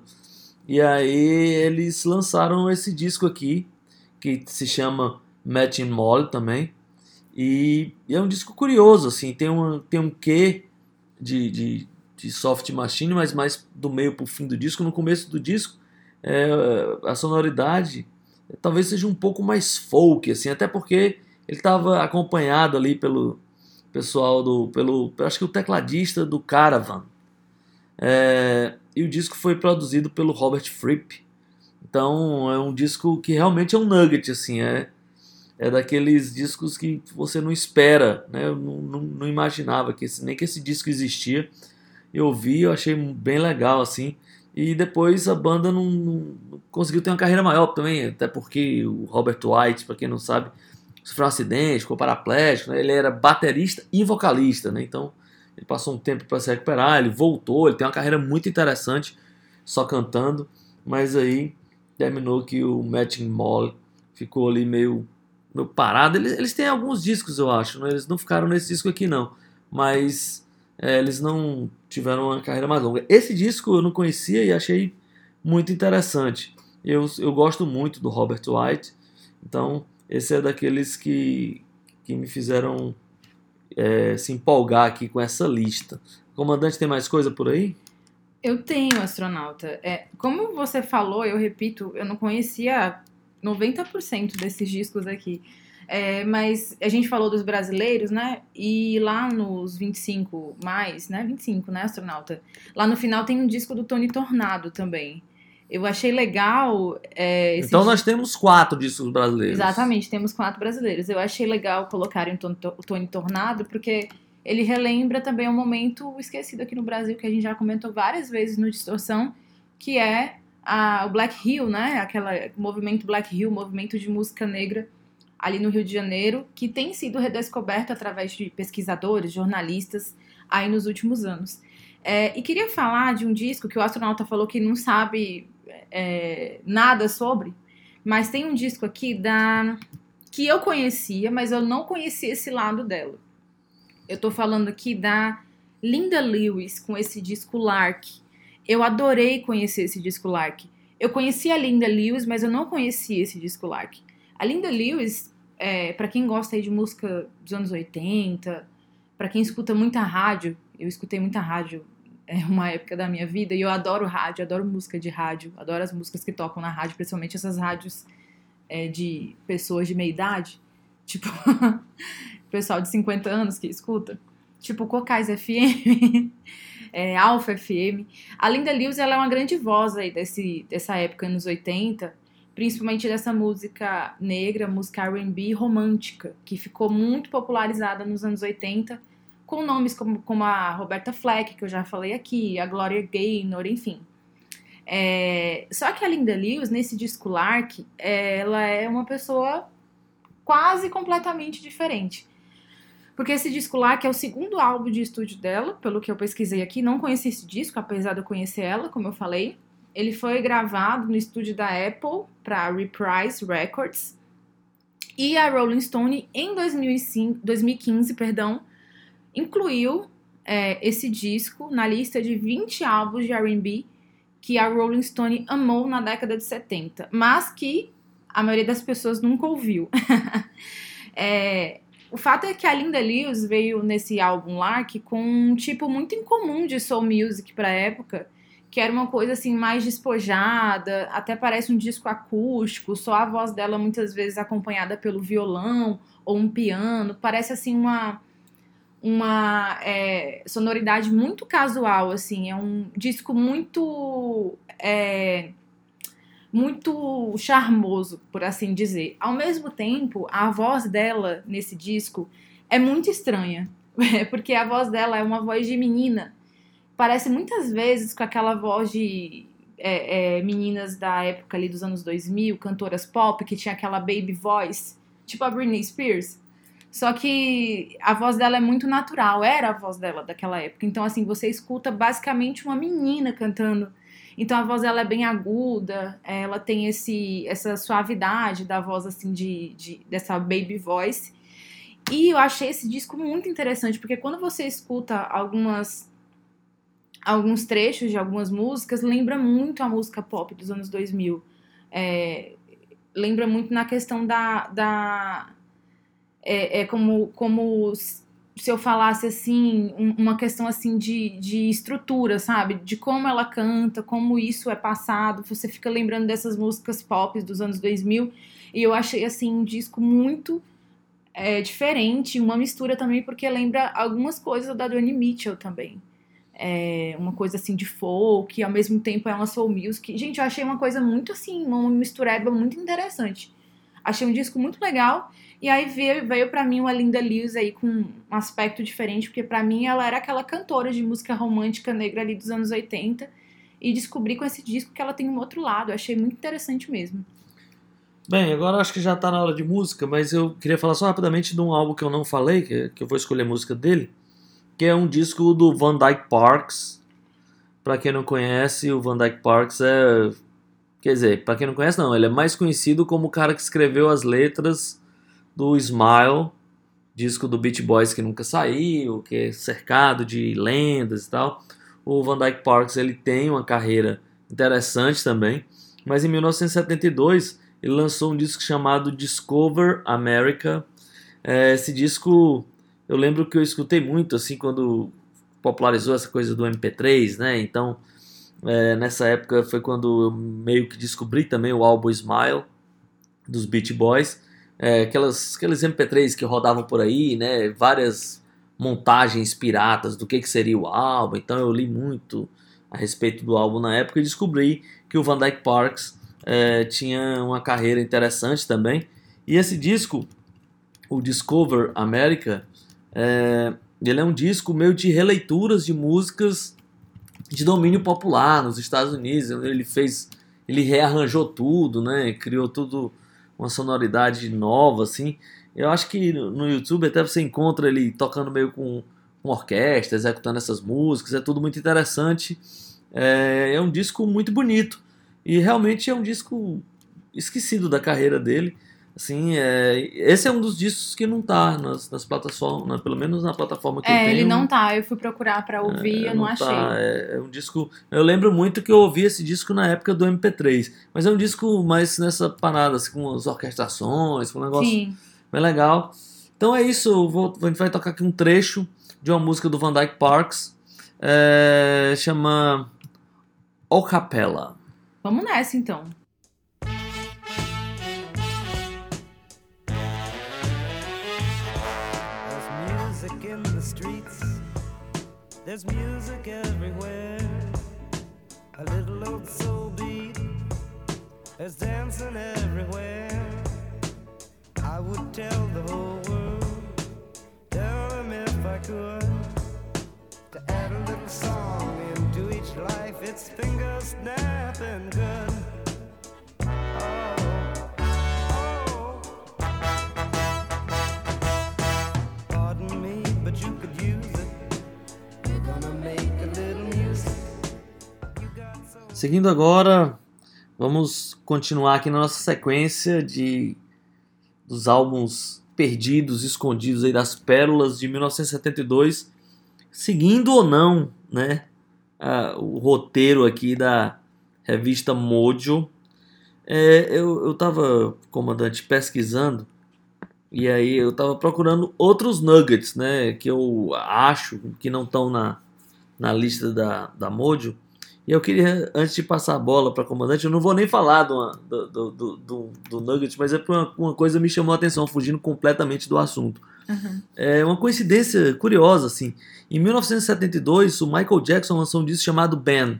Speaker 3: E aí eles lançaram esse disco aqui, que se chama Matching Moll também. E, e, é um disco curioso, assim, tem um, tem um quê de, de, de soft machine, mas mais do meio pro fim do disco. No começo do disco, é, a sonoridade talvez seja um pouco mais folk, assim, até porque ele estava acompanhado ali pelo pessoal do, pelo, acho que o tecladista do Caravan. É, e o disco foi produzido pelo Robert Fripp. Então é um disco que realmente é um nugget, assim, é, é daqueles discos que você não espera, né? Eu não, não, não imaginava que esse, nem que esse disco existia. Eu vi, eu achei bem legal, assim. E depois a banda não, não, conseguiu ter uma carreira maior também, até porque o Robert White, para quem não sabe, sofreu um acidente, ficou paraplégico, né? ele era baterista e vocalista, né? então ele passou um tempo para se recuperar, ele voltou, ele tem uma carreira muito interessante só cantando, mas aí terminou que o Matching Moll ficou ali meio, meio parado. Eles, eles têm alguns discos, eu acho, né? eles não ficaram nesse disco aqui não, mas é, eles não tiveram uma carreira mais longa. Esse disco eu não conhecia e achei muito interessante. Eu, eu gosto muito do Robert White, então esse é daqueles que, que me fizeram é, se empolgar aqui com essa lista. Comandante, tem mais coisa por aí?
Speaker 2: Eu tenho, astronauta. É, como você falou, eu repito, eu não conhecia 90% desses discos aqui. É, mas a gente falou dos brasileiros, né? E lá nos 25 mais, né? 25, né, astronauta? Lá no final tem um disco do Tony Tornado também. Eu achei legal. É,
Speaker 3: então nós temos quatro discos brasileiros.
Speaker 2: Exatamente, temos quatro brasileiros. Eu achei legal colocarem o Tony Tornado, porque ele relembra também um momento esquecido aqui no Brasil, que a gente já comentou várias vezes no Distorção, que é a, o Black Hill, né? Aquela movimento Black Hill, movimento de música negra ali no Rio de Janeiro, que tem sido redescoberto através de pesquisadores, jornalistas, aí nos últimos anos. É, e queria falar de um disco que o astronauta falou que não sabe é, nada sobre, mas tem um disco aqui da que eu conhecia, mas eu não conhecia esse lado dela. Eu tô falando aqui da Linda Lewis com esse disco Lark. Eu adorei conhecer esse disco Lark. Eu conhecia a Linda Lewis, mas eu não conhecia esse disco Lark. A Linda Lewis, é, para quem gosta de música dos anos 80, para quem escuta muita rádio, eu escutei muita rádio [LAUGHS] é uma época da minha vida e eu adoro rádio, adoro música de rádio, adoro as músicas que tocam na rádio, principalmente essas rádios é, de pessoas de meia idade, [LAUGHS] tipo pessoal de 50 anos que escuta. tipo Cocais FM, [LAUGHS] é, Alpha FM. A Linda Lewis ela é uma grande voz aí desse, dessa época, anos 80, principalmente dessa música negra, música R&B romântica, que ficou muito popularizada nos anos 80, com nomes como, como a Roberta Fleck, que eu já falei aqui, a Gloria Gaynor, enfim. É, só que a Linda Lewis, nesse disco Lark, ela é uma pessoa quase completamente diferente. Porque esse disco Lark é o segundo álbum de estúdio dela, pelo que eu pesquisei aqui. Não conheci esse disco, apesar de eu conhecer ela, como eu falei. Ele foi gravado no estúdio da Apple para Reprise Records. E a Rolling Stone, em 2005, 2015, perdão, incluiu é, esse disco na lista de 20 álbuns de R&B que a Rolling Stone amou na década de 70, mas que a maioria das pessoas nunca ouviu. [LAUGHS] é, o fato é que a Linda Lewis veio nesse álbum Lark com um tipo muito incomum de soul music para época, que era uma coisa assim mais despojada, até parece um disco acústico, só a voz dela muitas vezes acompanhada pelo violão ou um piano, parece assim uma uma é, sonoridade muito casual, assim, é um disco muito é, muito charmoso, por assim dizer. Ao mesmo tempo, a voz dela nesse disco é muito estranha, [LAUGHS] porque a voz dela é uma voz de menina, parece muitas vezes com aquela voz de é, é, meninas da época ali dos anos 2000, cantoras pop, que tinha aquela baby voice, tipo a Britney Spears. Só que a voz dela é muito natural, era a voz dela daquela época. Então, assim, você escuta basicamente uma menina cantando. Então, a voz dela é bem aguda, ela tem esse, essa suavidade da voz, assim, de, de, dessa baby voice. E eu achei esse disco muito interessante, porque quando você escuta algumas alguns trechos de algumas músicas, lembra muito a música pop dos anos 2000. É, lembra muito na questão da, da é, é como, como se eu falasse assim, uma questão assim de, de estrutura, sabe? De como ela canta, como isso é passado. Você fica lembrando dessas músicas pop dos anos 2000. E eu achei assim um disco muito é, diferente, uma mistura também, porque lembra algumas coisas da Johnny Mitchell também. É, uma coisa assim de folk, e ao mesmo tempo é uma soul music. Gente, eu achei uma coisa muito assim, uma mistureba muito interessante. Achei um disco muito legal. E aí veio, veio para mim uma Linda Lewis aí com um aspecto diferente, porque para mim ela era aquela cantora de música romântica negra ali dos anos 80. E descobri com esse disco que ela tem um outro lado. Eu achei muito interessante mesmo.
Speaker 3: Bem, agora acho que já tá na hora de música, mas eu queria falar só rapidamente de um álbum que eu não falei, que, que eu vou escolher música dele, que é um disco do Van Dyke Parks. Para quem não conhece, o Van Dyke Parks é Quer dizer, para quem não conhece, não, ele é mais conhecido como o cara que escreveu as letras do Smile, disco do Beach Boys que nunca saiu, que é cercado de lendas e tal. O Van Dyke Parks ele tem uma carreira interessante também, mas em 1972 ele lançou um disco chamado Discover America. É, esse disco eu lembro que eu escutei muito assim quando popularizou essa coisa do MP3, né? Então é, nessa época foi quando eu meio que descobri também o álbum Smile dos Beach Boys. É, aquelas, aqueles MP3 que rodavam por aí, né? Várias montagens piratas do que, que seria o álbum. Então eu li muito a respeito do álbum na época e descobri que o Van Dyke Parks é, tinha uma carreira interessante também. E esse disco, o Discover America, é, ele é um disco meio de releituras de músicas de domínio popular nos Estados Unidos. Ele fez, ele rearranjou tudo, né? Criou tudo uma sonoridade nova, assim. Eu acho que no YouTube até você encontra ele tocando meio com, com orquestra, executando essas músicas. É tudo muito interessante. É, é um disco muito bonito e realmente é um disco esquecido da carreira dele. Assim, é, esse é um dos discos que não tá nas, nas plataformas, né, pelo menos na plataforma que
Speaker 2: é,
Speaker 3: eu tenho.
Speaker 2: ele não tá. Eu fui procurar para ouvir, é, eu não, não achei. Tá,
Speaker 3: é, é, um disco. Eu lembro muito que eu ouvi esse disco na época do MP3, mas é um disco mais nessa parada, assim, com as orquestrações, com um negócio Sim. bem legal. Então é isso. Vou, a gente vai tocar aqui um trecho de uma música do Van Dyke Parks, é, chama O Capella.
Speaker 2: Vamos nessa então.
Speaker 4: There's music everywhere. A little old soul beat. There's dancing everywhere. I would tell the whole world. Tell them if I could. To add a little song into each life. It's finger snapping good. Oh,
Speaker 3: Seguindo agora, vamos continuar aqui na nossa sequência de dos álbuns perdidos, escondidos aí das pérolas de 1972, seguindo ou não, né, a- o roteiro aqui da revista Mojo. É, eu, eu tava, comandante, pesquisando e aí eu tava procurando outros nuggets, né, que eu acho que não estão na, na lista da, da Mojo. E eu queria, antes de passar a bola para comandante, eu não vou nem falar do, do, do, do, do, mas é porque uma, uma coisa me chamou a atenção, fugindo completamente do assunto.
Speaker 2: Uhum.
Speaker 3: É uma coincidência curiosa, assim. Em 1972, o Michael Jackson lançou um disco chamado Ben.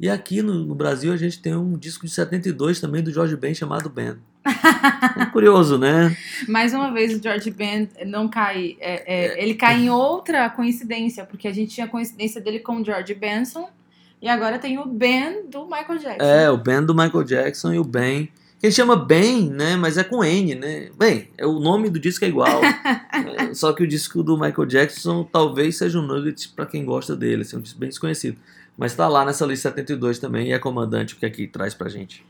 Speaker 3: E aqui no, no Brasil a gente tem um disco de 72 também do George Ben chamado Ben. [LAUGHS] É curioso, né?
Speaker 2: Mais uma vez, o George Ben não cai. é, é, ele cai em outra coincidência, porque a gente tinha a coincidência dele com o George Benson, e agora tem o Ben do Michael Jackson.
Speaker 3: É, o Ben do Michael Jackson e o Ben. que Ele chama Ben, né? Mas é com N, né? Bem, é, o nome do disco é igual. [LAUGHS] É, só que o disco do Michael Jackson talvez seja um nugget pra quem gosta dele. Assim, é um disco bem desconhecido. Mas tá lá nessa lista 72 também. E é comandante o que aqui traz pra gente.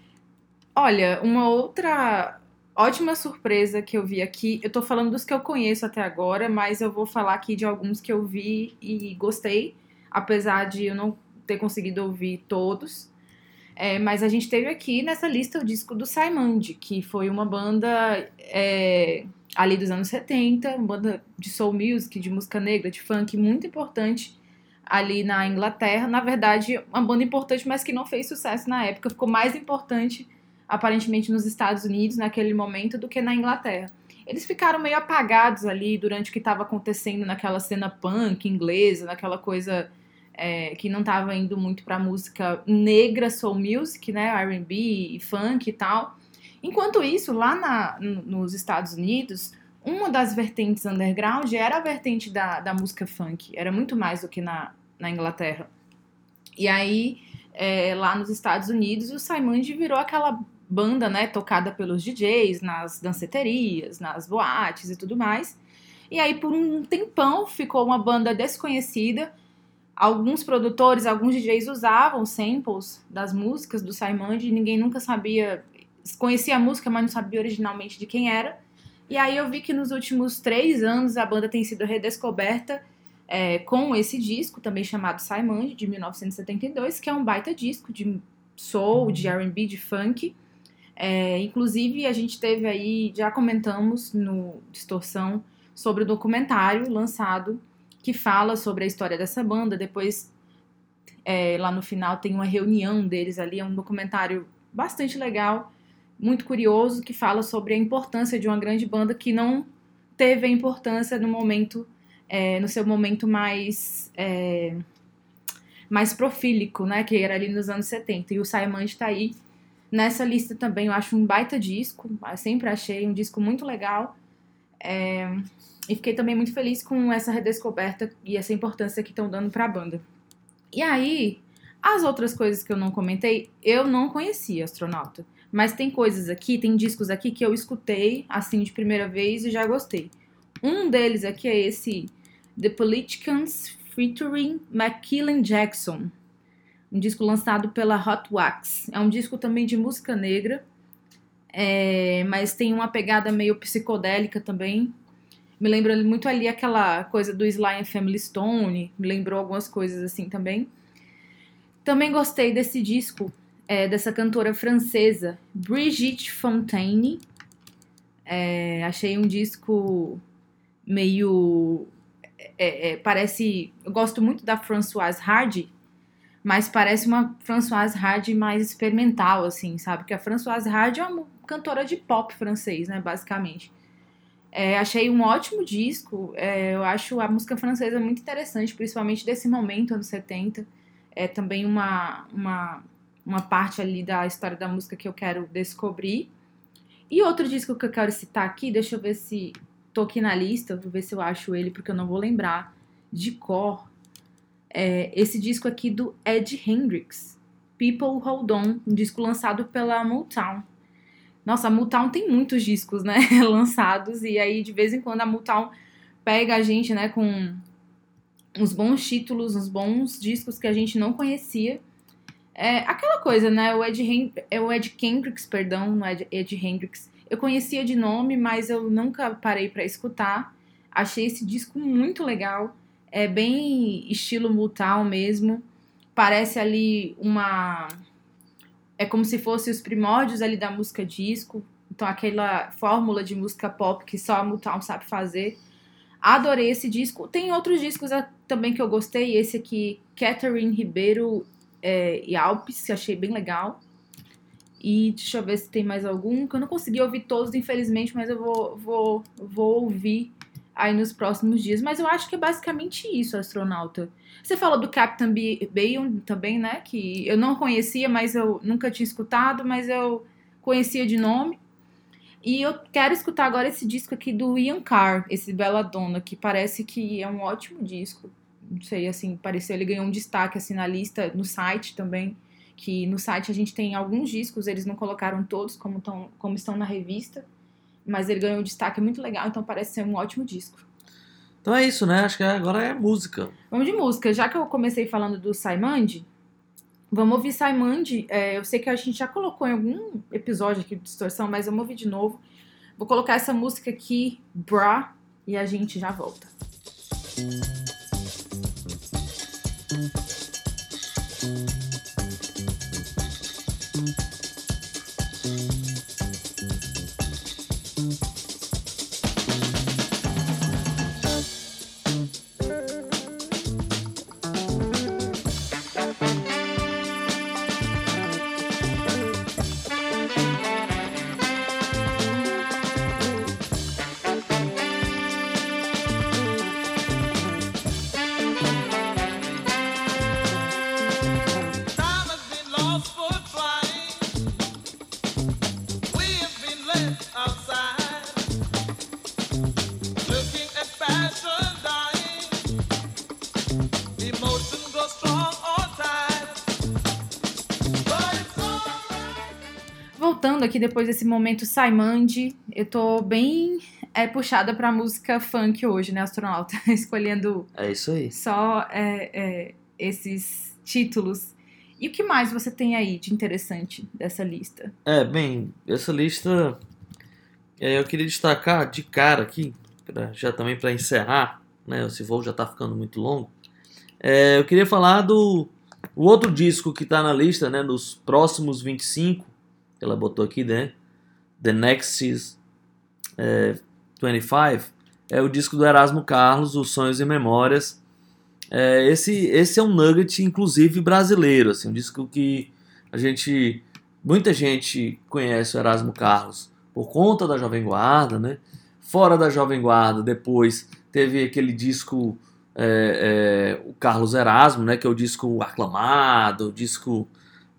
Speaker 2: Olha, uma outra ótima surpresa que eu vi aqui. Eu tô falando dos que eu conheço até agora, mas eu vou falar aqui de alguns que eu vi e gostei, apesar de eu não ter conseguido ouvir todos. É, mas a gente teve aqui nessa lista o disco do Saimand, que foi uma banda é, ali dos anos 70, uma banda de soul music, de música negra, de funk, muito importante ali na Inglaterra. Na verdade, uma banda importante, mas que não fez sucesso na época, ficou mais importante aparentemente nos Estados Unidos naquele momento do que na Inglaterra. Eles ficaram meio apagados ali durante o que estava acontecendo naquela cena punk inglesa, naquela coisa é, que não estava indo muito para música negra, soul music, né, R&B, funk e tal. Enquanto isso, lá na, nos Estados Unidos, uma das vertentes underground era a vertente da, da música funk. Era muito mais do que na, na Inglaterra. E aí, é, lá nos Estados Unidos, o Saimand virou aquela banda, né, tocada pelos DJs, nas danceterias, nas boates e tudo mais. E aí, por um tempão, ficou uma banda desconhecida. Alguns produtores, alguns DJs usavam samples das músicas do Saimand e ninguém nunca sabia, conhecia a música, mas não sabia originalmente de quem era. E aí eu vi que nos últimos três anos a banda tem sido redescoberta é, com esse disco, também chamado Saimand, de 1972, que é um baita disco de soul, de R&B, de funk. É, inclusive, a gente teve aí, já comentamos no Distorção, sobre o documentário lançado que fala sobre a história dessa banda. Depois, é, lá no final, tem uma reunião deles ali, é um documentário bastante legal, muito curioso, que fala sobre a importância de uma grande banda que não teve a importância no momento, é, no seu momento mais é, mais profílico, né, que era ali nos anos 70. E o Saimand tá aí nessa lista também. Eu acho um baita disco, eu sempre achei um disco muito legal. É, e fiquei também muito feliz com essa redescoberta e essa importância que estão dando para a banda. E aí, as outras coisas que eu não comentei, eu não conhecia Astronauta. Mas tem coisas aqui, tem discos aqui que eu escutei assim de primeira vez e já gostei. Um deles aqui é esse The Politicians featuring McKillen Jackson. Um disco lançado pela Hot Wax. É um disco também de música negra, é, mas tem uma pegada meio psicodélica também. Me lembra muito ali aquela coisa do Sly and Family Stone, me lembrou algumas coisas assim também. Também gostei desse disco, é, dessa cantora francesa, Brigitte Fontaine. É, achei um disco meio. é, é, parece. Eu gosto muito da Françoise Hardy, mas parece uma Françoise Hardy mais experimental, assim, sabe? Porque a Françoise Hardy é uma cantora de pop francês, né, basicamente. É, achei um ótimo disco. É, eu acho a música francesa muito interessante, principalmente desse momento, anos 70. É também uma, uma, uma parte ali da história da música que eu quero descobrir. E outro disco que eu quero citar aqui, deixa eu ver se tô aqui na lista, vou ver se eu acho ele, porque eu não vou lembrar de cor. É, esse disco aqui do Ed Hendrix, People Hold On, um disco lançado pela Motown. Nossa, a Motown tem muitos discos, né, [LAUGHS] lançados, e aí de vez em quando a Motown pega a gente, né, com uns bons títulos, uns bons discos que a gente não conhecia. É aquela coisa, né, o Ed, Hen é o Ed Kendricks, perdão, no Ed, Ed Hendrix, eu conhecia de nome, mas eu nunca parei para escutar. Achei esse disco muito legal, é bem estilo Motown mesmo, parece ali uma é como se fosse os primórdios ali da música disco. Então, aquela fórmula de música pop que só a Motown sabe fazer. Adorei esse disco. Tem outros discos também que eu gostei. Esse aqui, Catherine Ribeiro é, e Alpes, que achei bem legal. E deixa eu ver se tem mais algum, que eu não consegui ouvir todos, infelizmente, mas eu vou, vou, vou ouvir aí nos próximos dias. Mas eu acho que é basicamente isso, astronauta. Você falou do Captain Bayon também, né? Que eu não conhecia, mas eu nunca tinha escutado, mas eu conhecia de nome. E eu quero escutar agora esse disco aqui do Ian Carr, esse Bela Donna, que parece que é um ótimo disco. Não sei, assim, pareceu ele ganhou um destaque assim na lista, no site também. Que no site a gente tem alguns discos, eles não colocaram todos como, tão, como estão na revista, mas ele ganhou um destaque muito legal, então parece ser um ótimo disco.
Speaker 3: Então é isso, né? Acho que agora é música.
Speaker 2: Vamos de música. Já que eu comecei falando do Saimand, vamos ouvir Saimand. É, eu sei que a gente já colocou em algum episódio aqui de Distorção, mas vamos ouvir de novo. Vou colocar essa música aqui, Bra, e a gente já volta. Música aqui depois desse momento Saimande. Eu tô bem é, puxada pra música funk hoje, né, astronauta? [LAUGHS] Escolhendo.
Speaker 3: É isso aí.
Speaker 2: Só é, é, esses títulos. E o que mais você tem aí de interessante dessa lista?
Speaker 3: É, bem, essa lista é, eu queria destacar de cara aqui, pra, já também para encerrar, né? Esse voo já tá ficando muito longo. É, eu queria falar do o outro disco que tá na lista, né? Nos próximos 25, ela botou aqui, né? The Next é, 25 é o disco do Erasmo Carlos, Os Sonhos e Memórias. É, esse, esse é um nugget, inclusive brasileiro, assim, um disco que a gente, muita gente conhece o Erasmo Carlos por conta da Jovem Guarda, né? Fora da Jovem Guarda, depois teve aquele disco é, é, o Carlos Erasmo, né? Que é o disco aclamado, o disco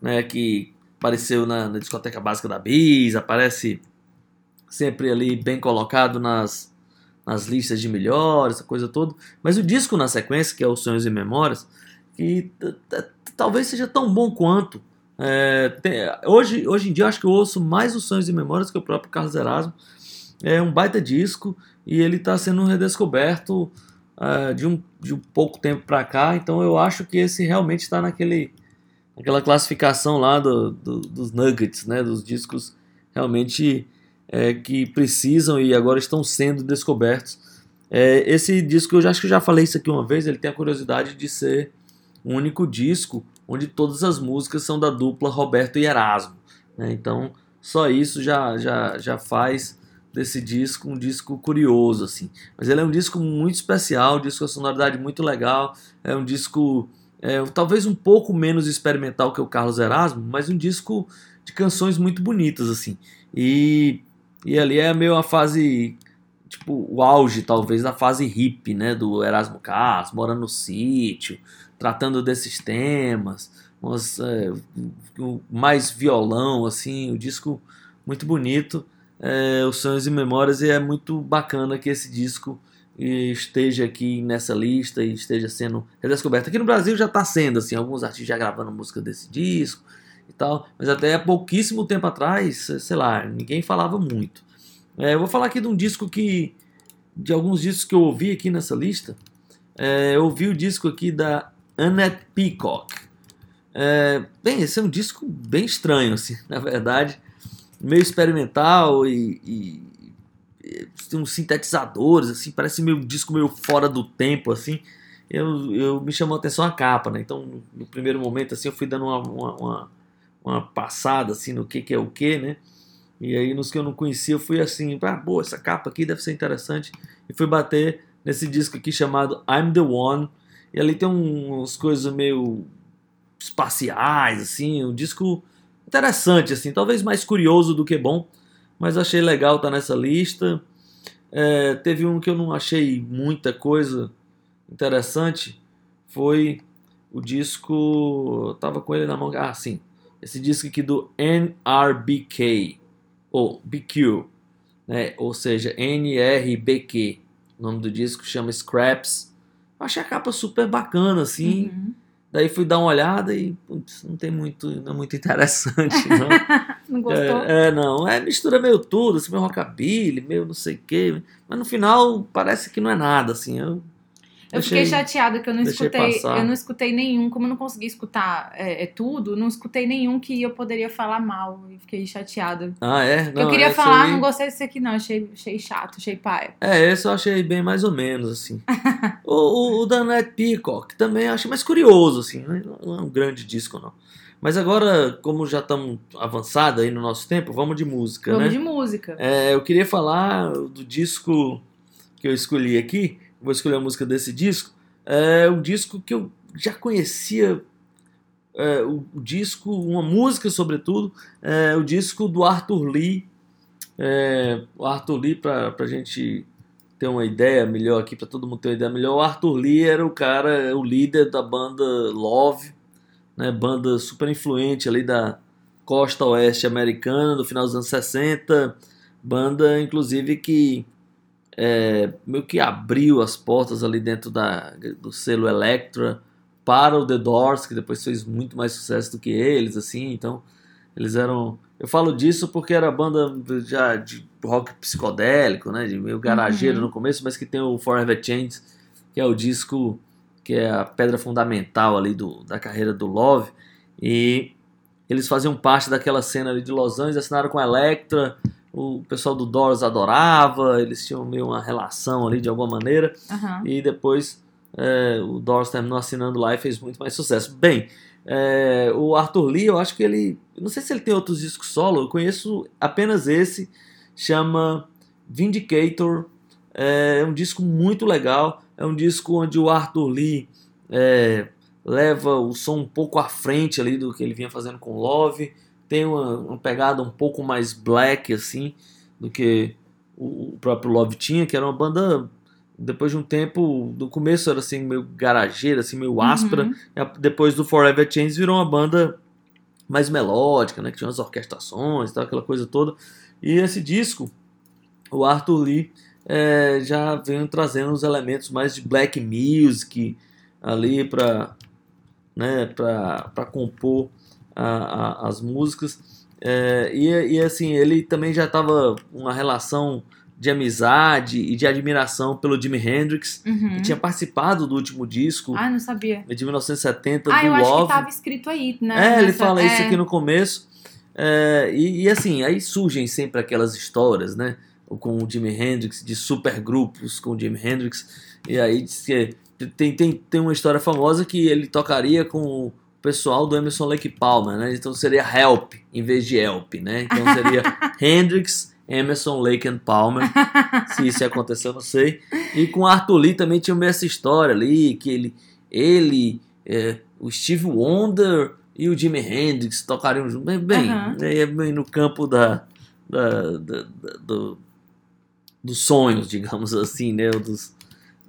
Speaker 3: né, que apareceu na, na, discoteca básica da Bis, aparece sempre ali bem colocado nas, nas listas de melhores, essa coisa toda. Mas o disco na sequência, que é Os Sonhos e Memórias, que talvez seja tão bom quanto. É, tem, hoje, hoje em dia, acho que eu ouço mais Os Sonhos e Memórias que o próprio Carlos Erasmo. É um baita disco e ele está sendo redescoberto uh, de, um, de um pouco tempo para cá. Então eu acho que esse realmente está naquele aquela classificação lá do, do, dos nuggets, né, dos discos realmente é, que precisam e agora estão sendo descobertos. É, esse disco, eu já, acho que eu já falei isso aqui uma vez, ele tem a curiosidade de ser um único disco onde todas as músicas são da dupla Roberto e Erasmo. Né? Então, só isso já, já, já faz desse disco um disco curioso. assim. Mas ele é um disco muito especial, um disco com sonoridade muito legal, é um disco é, talvez um pouco menos experimental que o Carlos Erasmo, mas um disco de canções muito bonitas assim. E, e ali é meio a fase tipo, o auge, talvez, da fase hippie, né? Do Erasmo Carlos, morando no sítio, tratando desses temas, umas, é, mais violão, assim, o disco muito bonito, é, os Sonhos e Memórias, e é muito bacana que esse disco esteja aqui nessa lista e esteja sendo redescoberto. Aqui no Brasil já está sendo, assim, alguns artistas já gravando música desse disco e tal, mas até pouquíssimo tempo atrás, sei lá, ninguém falava muito. É, eu vou falar aqui de um disco que, de alguns discos que eu ouvi aqui nessa lista, é, eu ouvi o disco aqui da Annette Peacock. É, bem, esse é um disco bem estranho, assim, [LAUGHS] na verdade, meio experimental e- e tem uns sintetizadores, assim, parece meio um disco meio fora do tempo, assim. Eu, eu me chamou a atenção a capa, né? Então, no, primeiro momento, assim, eu fui dando uma, uma, uma, uma passada, assim, no que, que é o que, né? E aí, nos que eu não conhecia, eu fui assim, ah, boa, essa capa aqui deve ser interessante. E fui bater nesse disco aqui chamado I'm the One. E ali tem um- umas coisas meio espaciais, assim, um disco interessante, assim, talvez mais curioso do que bom, mas achei legal estar nessa lista. É, teve um que eu não achei muita coisa interessante, foi o disco, eu tava com ele na mão, ah, sim, esse disco aqui do NRBK, ou BQ, né, ou seja, NRBQ, o nome do disco chama Scraps. Eu achei a capa super bacana, assim,
Speaker 2: Uhum.
Speaker 3: Daí fui dar uma olhada e putz, não tem muito, não é muito [LAUGHS] interessante, não.
Speaker 2: Não gostou?
Speaker 3: É, é, não, é mistura meio tudo, assim, meio rockabilly, meio não sei o quê, mas no final parece que não é nada, assim. Eu,
Speaker 2: Eu
Speaker 3: deixei-
Speaker 2: fiquei chateada que eu não escutei.
Speaker 3: passar.
Speaker 2: Eu não escutei nenhum, como eu não consegui escutar é, é tudo, não escutei nenhum que eu poderia falar mal. E fiquei chateada.
Speaker 3: Ah, é?
Speaker 2: eu
Speaker 3: Não,
Speaker 2: queria
Speaker 3: esse
Speaker 2: falar,
Speaker 3: aí-
Speaker 2: não gostei desse aqui, não. Achei, achei chato, achei paia.
Speaker 3: É, esse eu achei bem mais ou menos, assim. [LAUGHS] o, o, o da Annette Peacock também eu achei mais curioso, assim, não é um grande disco, não. Mas agora, como já estamos avançados aí no nosso tempo, vamos de música,
Speaker 2: Vamos
Speaker 3: né?
Speaker 2: de música.
Speaker 3: É, eu queria falar do disco que eu escolhi aqui. Vou escolher a música desse disco. É um disco que eu já conhecia. é, o, o disco, uma música sobretudo, é o disco do Arthur Lee. É, o Arthur Lee, para a gente ter uma ideia melhor aqui, para todo mundo ter uma ideia melhor, o Arthur Lee era o cara, o líder da banda Love, né, banda super influente ali da costa oeste americana, do final dos anos 60, banda inclusive que é, meio que abriu as portas ali dentro da, do selo Elektra para o The Doors, que depois fez muito mais sucesso do que eles, assim, então eles eram... Eu falo disso porque era banda já de rock psicodélico, né, de meio garageiro
Speaker 2: Uhum.
Speaker 3: no começo, mas que tem o Forever Change, que é o disco que é a pedra fundamental ali do, da carreira do Love, e eles faziam parte daquela cena ali de Los Angeles, assinaram com a Elektra, o pessoal do Doors adorava, eles tinham meio uma relação ali de alguma maneira,
Speaker 2: Aham.
Speaker 3: e depois é, o Doors terminou assinando lá e fez muito mais sucesso. Bem, é, o Arthur Lee, eu acho que ele. Não sei se ele tem outros discos solo, eu conheço apenas esse, chama Vindicator. É um disco muito legal, é um disco onde o Arthur Lee é, leva o som um pouco à frente ali do que ele vinha fazendo com Love, tem uma, uma pegada um pouco mais black assim do que o, o próprio Love tinha, que era uma banda depois de um tempo, no começo era assim meio garageira, assim meio áspera,
Speaker 2: Uhum.
Speaker 3: depois do Forever Change virou uma banda mais melódica, né, que tinha umas orquestrações, tal, aquela coisa toda. E esse disco, o Arthur Lee é, já vem trazendo os elementos mais de black music ali para né, para compor a- a- as músicas. É, e, e assim, ele também já estava uma relação de amizade e de admiração pelo Jimi Hendrix,
Speaker 2: Uhum.
Speaker 3: que tinha participado do último disco
Speaker 2: Ah, não sabia.
Speaker 3: de 1970
Speaker 2: Ah,
Speaker 3: do
Speaker 2: eu acho que
Speaker 3: Love.
Speaker 2: tava escrito aí, né?
Speaker 3: É, ele fala isso
Speaker 2: é.
Speaker 3: aqui no começo. É, e, e, assim, aí surgem sempre aquelas histórias, né? Com o Jimi Hendrix, de supergrupos com o Jimi Hendrix. E aí diz que tem, tem, tem uma história famosa que ele tocaria com o pessoal do Emerson Lake Palmer, né? Então seria Help em vez de Help, né? Então seria [LAUGHS] Hendrix, Emerson, Lake and Palmer. Se isso ia acontecer, eu não sei. E com Arthur Lee também tinha essa história ali, que ele, ele é, o Steve Wonder e o Jimi Hendrix tocariam juntos. Bem, bem,
Speaker 2: Aham.
Speaker 3: é bem no campo da, da, da- da- do, dos sonhos, [LAUGHS] digamos assim, né? Dos,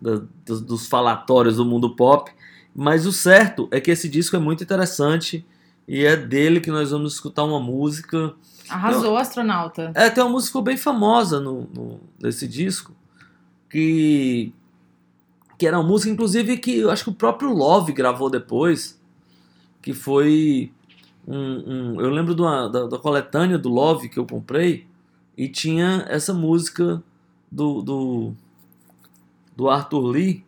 Speaker 3: da- dos, dos falatórios do mundo pop. Mas o certo é que esse disco é muito interessante e é dele que nós vamos escutar uma música.
Speaker 2: Arrasou, astronauta.
Speaker 3: É, tem uma música bem famosa no, no- nesse disco, que, que era uma música, inclusive, que eu acho que o próprio Love gravou depois, que foi um... um- eu lembro de uma- da, da coletânea do Love que eu comprei, e tinha essa música do, do, do Arthur Lee,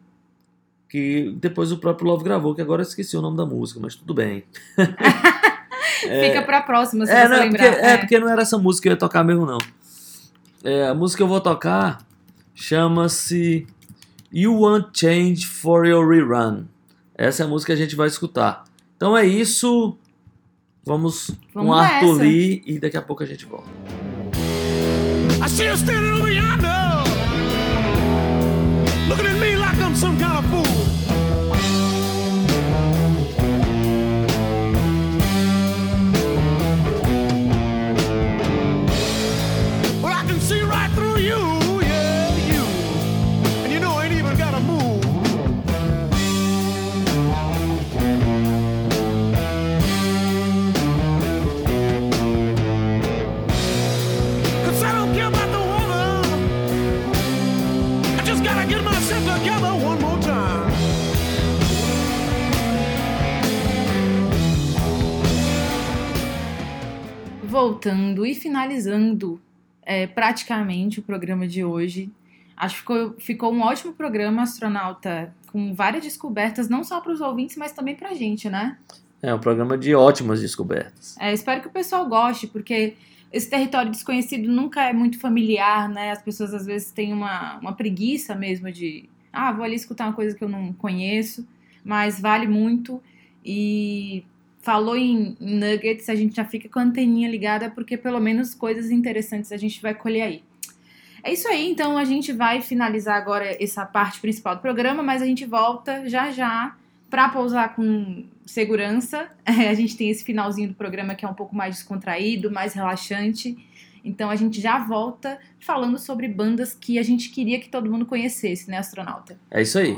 Speaker 3: que depois o próprio Love gravou, que agora eu esqueci o nome da música, mas tudo bem. [LAUGHS]
Speaker 2: Fica pra próxima, se
Speaker 3: É,
Speaker 2: você
Speaker 3: não, é,
Speaker 2: lembrar.
Speaker 3: porque, é, porque não era essa música que eu ia tocar mesmo, não. É, a música que eu vou tocar chama-se You Want Change for Your Rerun. Essa é a música que a gente vai escutar. Então é isso. Vamos, com
Speaker 2: Vamos
Speaker 3: Arthur
Speaker 2: nessa.
Speaker 3: Lee e daqui a pouco a gente volta.
Speaker 5: I see you standing over yonder, looking at me like I'm some kind of fool.
Speaker 2: Voltando e finalizando é, praticamente o programa de hoje. Acho que ficou, ficou um ótimo programa, astronauta, com várias descobertas, não só para os ouvintes, mas também para a gente, né?
Speaker 3: É um programa de ótimas descobertas.
Speaker 2: É, espero que o pessoal goste, porque esse território desconhecido nunca é muito familiar, né? As pessoas às vezes têm uma, uma preguiça mesmo de, ah, vou ali escutar uma coisa que eu não conheço, mas vale muito. E falou em nuggets, a gente já fica com a anteninha ligada, porque pelo menos coisas interessantes a gente vai colher aí. É isso aí, então a gente vai finalizar agora essa parte principal do programa, mas a gente volta já já para pousar com segurança. [LAUGHS] É, a gente tem esse finalzinho do programa que é um pouco mais descontraído, mais relaxante. Então a gente já volta falando sobre bandas que a gente queria que todo mundo conhecesse, né, astronauta?
Speaker 3: É isso aí.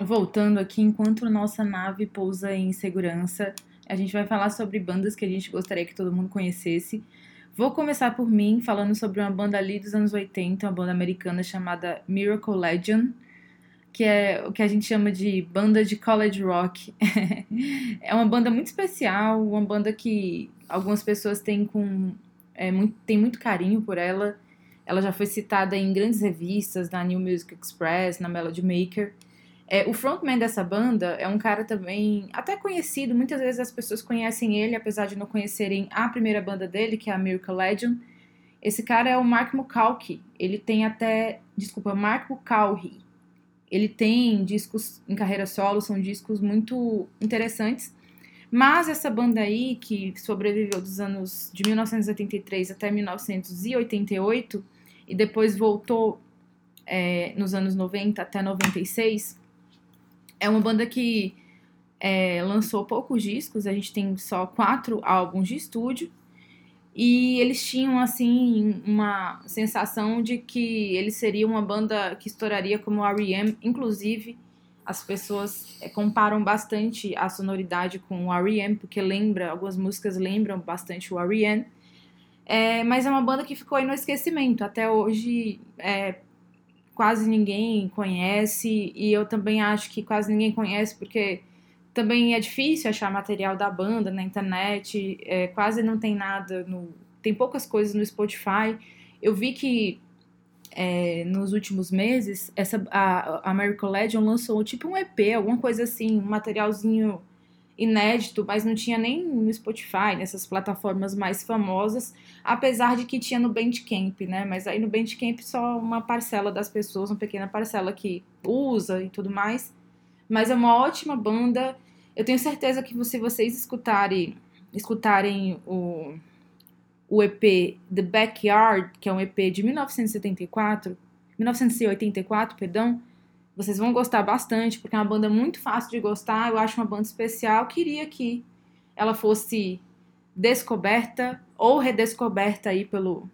Speaker 2: Voltando aqui, enquanto nossa nave pousa em segurança, a gente vai falar sobre bandas que a gente gostaria que todo mundo conhecesse. Vou começar por mim, falando sobre uma banda ali dos anos 80, uma banda americana chamada Miracle Legend, que é o que a gente chama de banda de college rock. [LAUGHS] é uma banda muito especial, uma banda que algumas pessoas têm com é, muito, têm muito carinho por ela. Ela já foi citada em grandes revistas, na New Music Express, na Melody Maker. É, o frontman dessa banda é um cara também até conhecido, muitas vezes as pessoas conhecem ele, apesar de não conhecerem a primeira banda dele, que é a Miracle Legend. Esse cara é o Mark Mukalki. Ele tem até, desculpa, Mark Mukalhi. Ele tem discos em carreira solo, são discos muito interessantes. Mas essa banda aí, que sobreviveu dos anos de 1983 até 1988, e depois voltou é, nos anos 90 até 96, é uma banda que é, lançou poucos discos, a gente tem só quatro álbuns de estúdio. E eles tinham, assim, uma sensação de que eles seriam uma banda que estouraria como R.E.M. Inclusive, as pessoas é, comparam bastante a sonoridade com o R.E.M., porque lembra, algumas músicas lembram bastante o R.E.M., é, mas é uma banda que ficou aí no esquecimento. Até hoje, é, quase ninguém conhece, e eu também acho que quase ninguém conhece, porque também é difícil achar material da banda na internet, é, quase não tem nada, no, tem poucas coisas no Spotify. Eu vi que é, nos últimos meses, essa, a, a Miracle Legend lançou tipo um EP, alguma coisa assim, um materialzinho inédito, mas não tinha nem no Spotify, nessas plataformas mais famosas, apesar de que tinha no Bandcamp, né? Mas aí no Bandcamp só uma parcela das pessoas, uma pequena parcela que usa e tudo mais. Mas é uma ótima banda. Eu tenho certeza que se vocês escutarem, escutarem o, o EP The Backyard, que é um EP de 1974, 1984, perdão, Vocês vão gostar bastante, porque é uma banda muito fácil de gostar. Eu acho uma banda especial. Queria que ela fosse descoberta ou redescoberta aí pelo,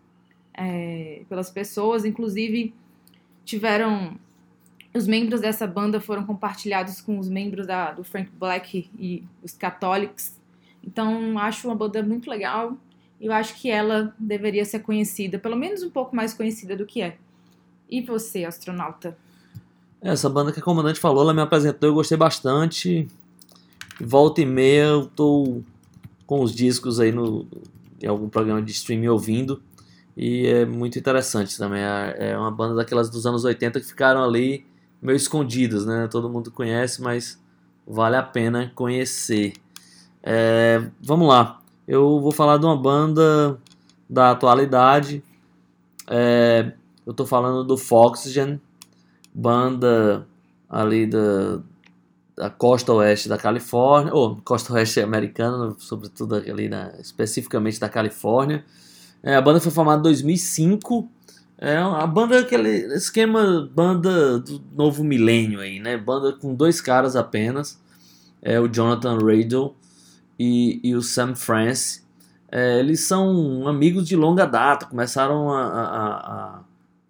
Speaker 2: é, pelas pessoas. Inclusive, tiveram. Os membros dessa banda foram compartilhados com os membros da, do Frank Black e os Catholics. Então, acho uma banda muito legal. Eu acho que ela deveria ser conhecida, pelo menos um pouco mais conhecida do que é. E você, astronauta?
Speaker 3: Essa banda que a comandante falou, ela me apresentou, eu gostei bastante. Volta e meia eu tô com os discos aí no, em algum programa de streaming ouvindo. E é muito interessante também. É é uma banda daquelas dos anos 80 que ficaram ali meio escondidas, né? Todo mundo conhece, mas vale a pena conhecer. É, vamos lá. Eu vou falar de uma banda da atualidade. É, eu tô falando do Foxygen, banda ali da, da costa oeste da Califórnia, ou costa oeste americana, sobretudo ali na, especificamente da Califórnia. É, a banda foi formada em 2005. É a banda aquele esquema banda do novo milênio aí, né? Banda com dois caras apenas, é o Jonathan Radle e, e o Sam France. É, eles são amigos de longa data, começaram a, a, a,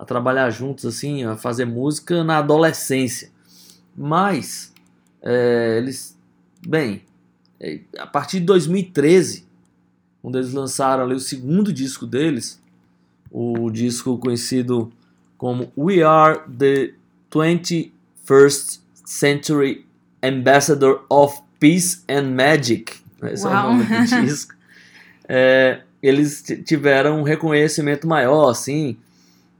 Speaker 3: a trabalhar juntos assim, a fazer música na adolescência. Mas é, eles, bem, é, a partir de 2013 quando eles lançaram ali o segundo disco deles, o disco conhecido como We Are the 21st Century Ambassador of Peace and Magic. Esse é o
Speaker 2: Uau.
Speaker 3: nome do [LAUGHS] disco. É, eles tiveram um reconhecimento maior, assim,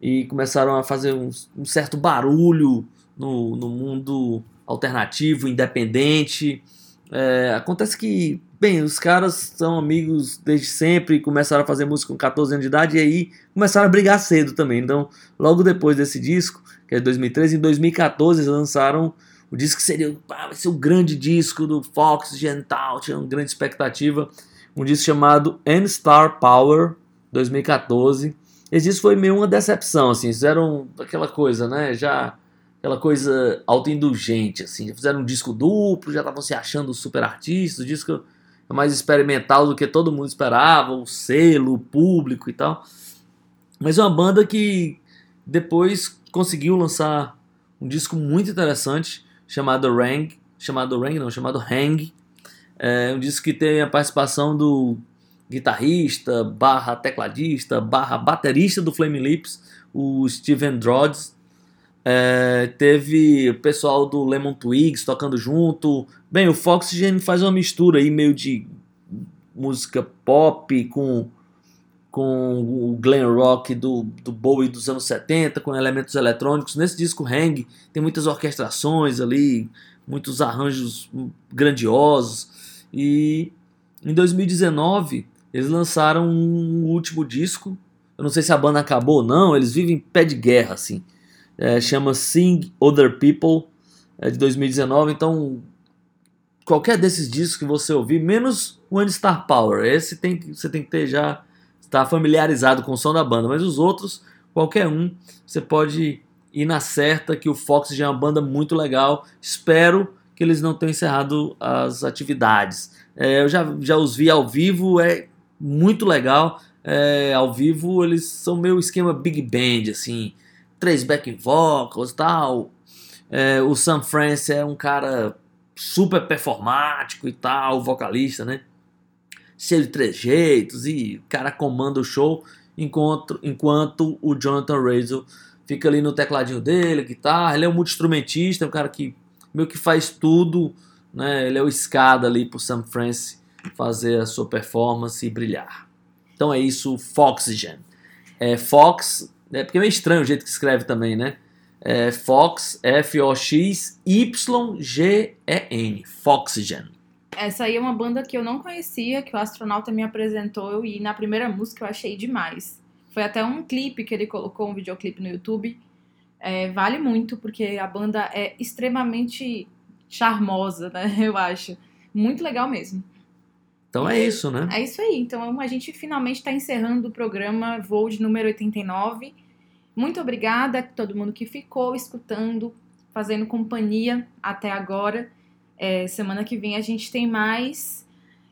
Speaker 3: e começaram a fazer um, um certo barulho no, no mundo alternativo, independente. É, acontece que, bem, os caras são amigos desde sempre, começaram a fazer música com 14 anos de idade e aí começaram a brigar cedo também. Então, logo depois desse disco, que é de 2013, em 2014 eles lançaram o disco que seria pá, vai ser o grande disco do Fox Gental, tinha uma grande expectativa. Um disco chamado N-Star Power, 2014. Esse disco foi meio uma decepção, assim, fizeram aquela coisa, né, já aquela coisa autoindulgente, assim. Já fizeram um disco duplo, já estavam se achando super artistas, o disco é mais experimental do que todo mundo esperava, o selo, o público e tal. Mas é uma banda que depois conseguiu lançar um disco muito interessante chamado Rang, chamado Rang não, chamado Hang. É um disco que tem a participação do guitarrista, barra tecladista, barra baterista do Flaming Lips, o Steven Drodds. É, teve o pessoal do Lemon Twigs tocando junto. Bem, o Foxygen faz uma mistura aí meio de música pop com, com o glam rock do, do Bowie dos anos 70, com elementos eletrônicos. Nesse disco Hang tem muitas orquestrações ali, muitos arranjos grandiosos. E em 2019 eles lançaram um último disco. Eu não sei se a banda acabou ou não, eles vivem em pé de guerra assim é, chama Sing Other People, é de 2019. Então, qualquer desses discos que você ouvir, menos One Star Power, esse tem você tem que ter já estar familiarizado com o som da banda, mas os outros, qualquer um, você pode ir na certa que o Fox já é uma banda muito legal. Espero que eles não tenham encerrado as atividades. É, eu já, já os vi ao vivo, é muito legal. É, ao vivo eles são meio esquema big band, assim, três back vocals e tal. É, o Sam France é um cara super performático e tal, vocalista, né? Cheio de trejeitos e o cara comanda o show enquanto, enquanto o Jonathan Razor fica ali no tecladinho dele, guitarra. Ele é um multi-instrumentista, é um cara que meio que faz tudo, né? Ele é o escada ali pro Sam France fazer a sua performance brilhar. Então é isso, Foxygen. É Fox é porque é meio estranho o jeito que escreve também, né? É Fox, F-O-X-Y-G-E-N. Foxygen.
Speaker 2: Essa aí é uma banda que eu não conhecia, que o astronauta me apresentou e na primeira música eu achei demais. Foi até um clipe que ele colocou, um videoclipe no YouTube. É, vale muito, porque a banda é extremamente charmosa, né? [LAUGHS] Eu acho. Muito legal mesmo.
Speaker 3: Então é isso, né?
Speaker 2: É isso aí. Então a gente finalmente está encerrando o programa Voo de número 89. Muito obrigada a todo mundo que ficou escutando. fazendo companhia até agora. É, semana que vem a gente tem mais.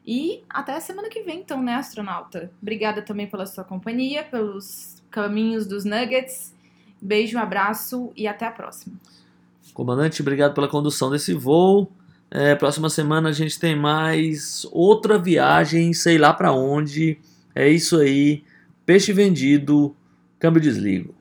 Speaker 2: E até a semana que vem, então, né, astronauta? Obrigada também pela sua companhia, pelos caminhos dos Nuggets. Beijo, abraço e até a próxima.
Speaker 3: Comandante, obrigado pela condução desse voo. É, próxima semana a gente tem mais outra viagem, sei lá pra onde. É isso aí. Peixe vendido, câmbio desligo.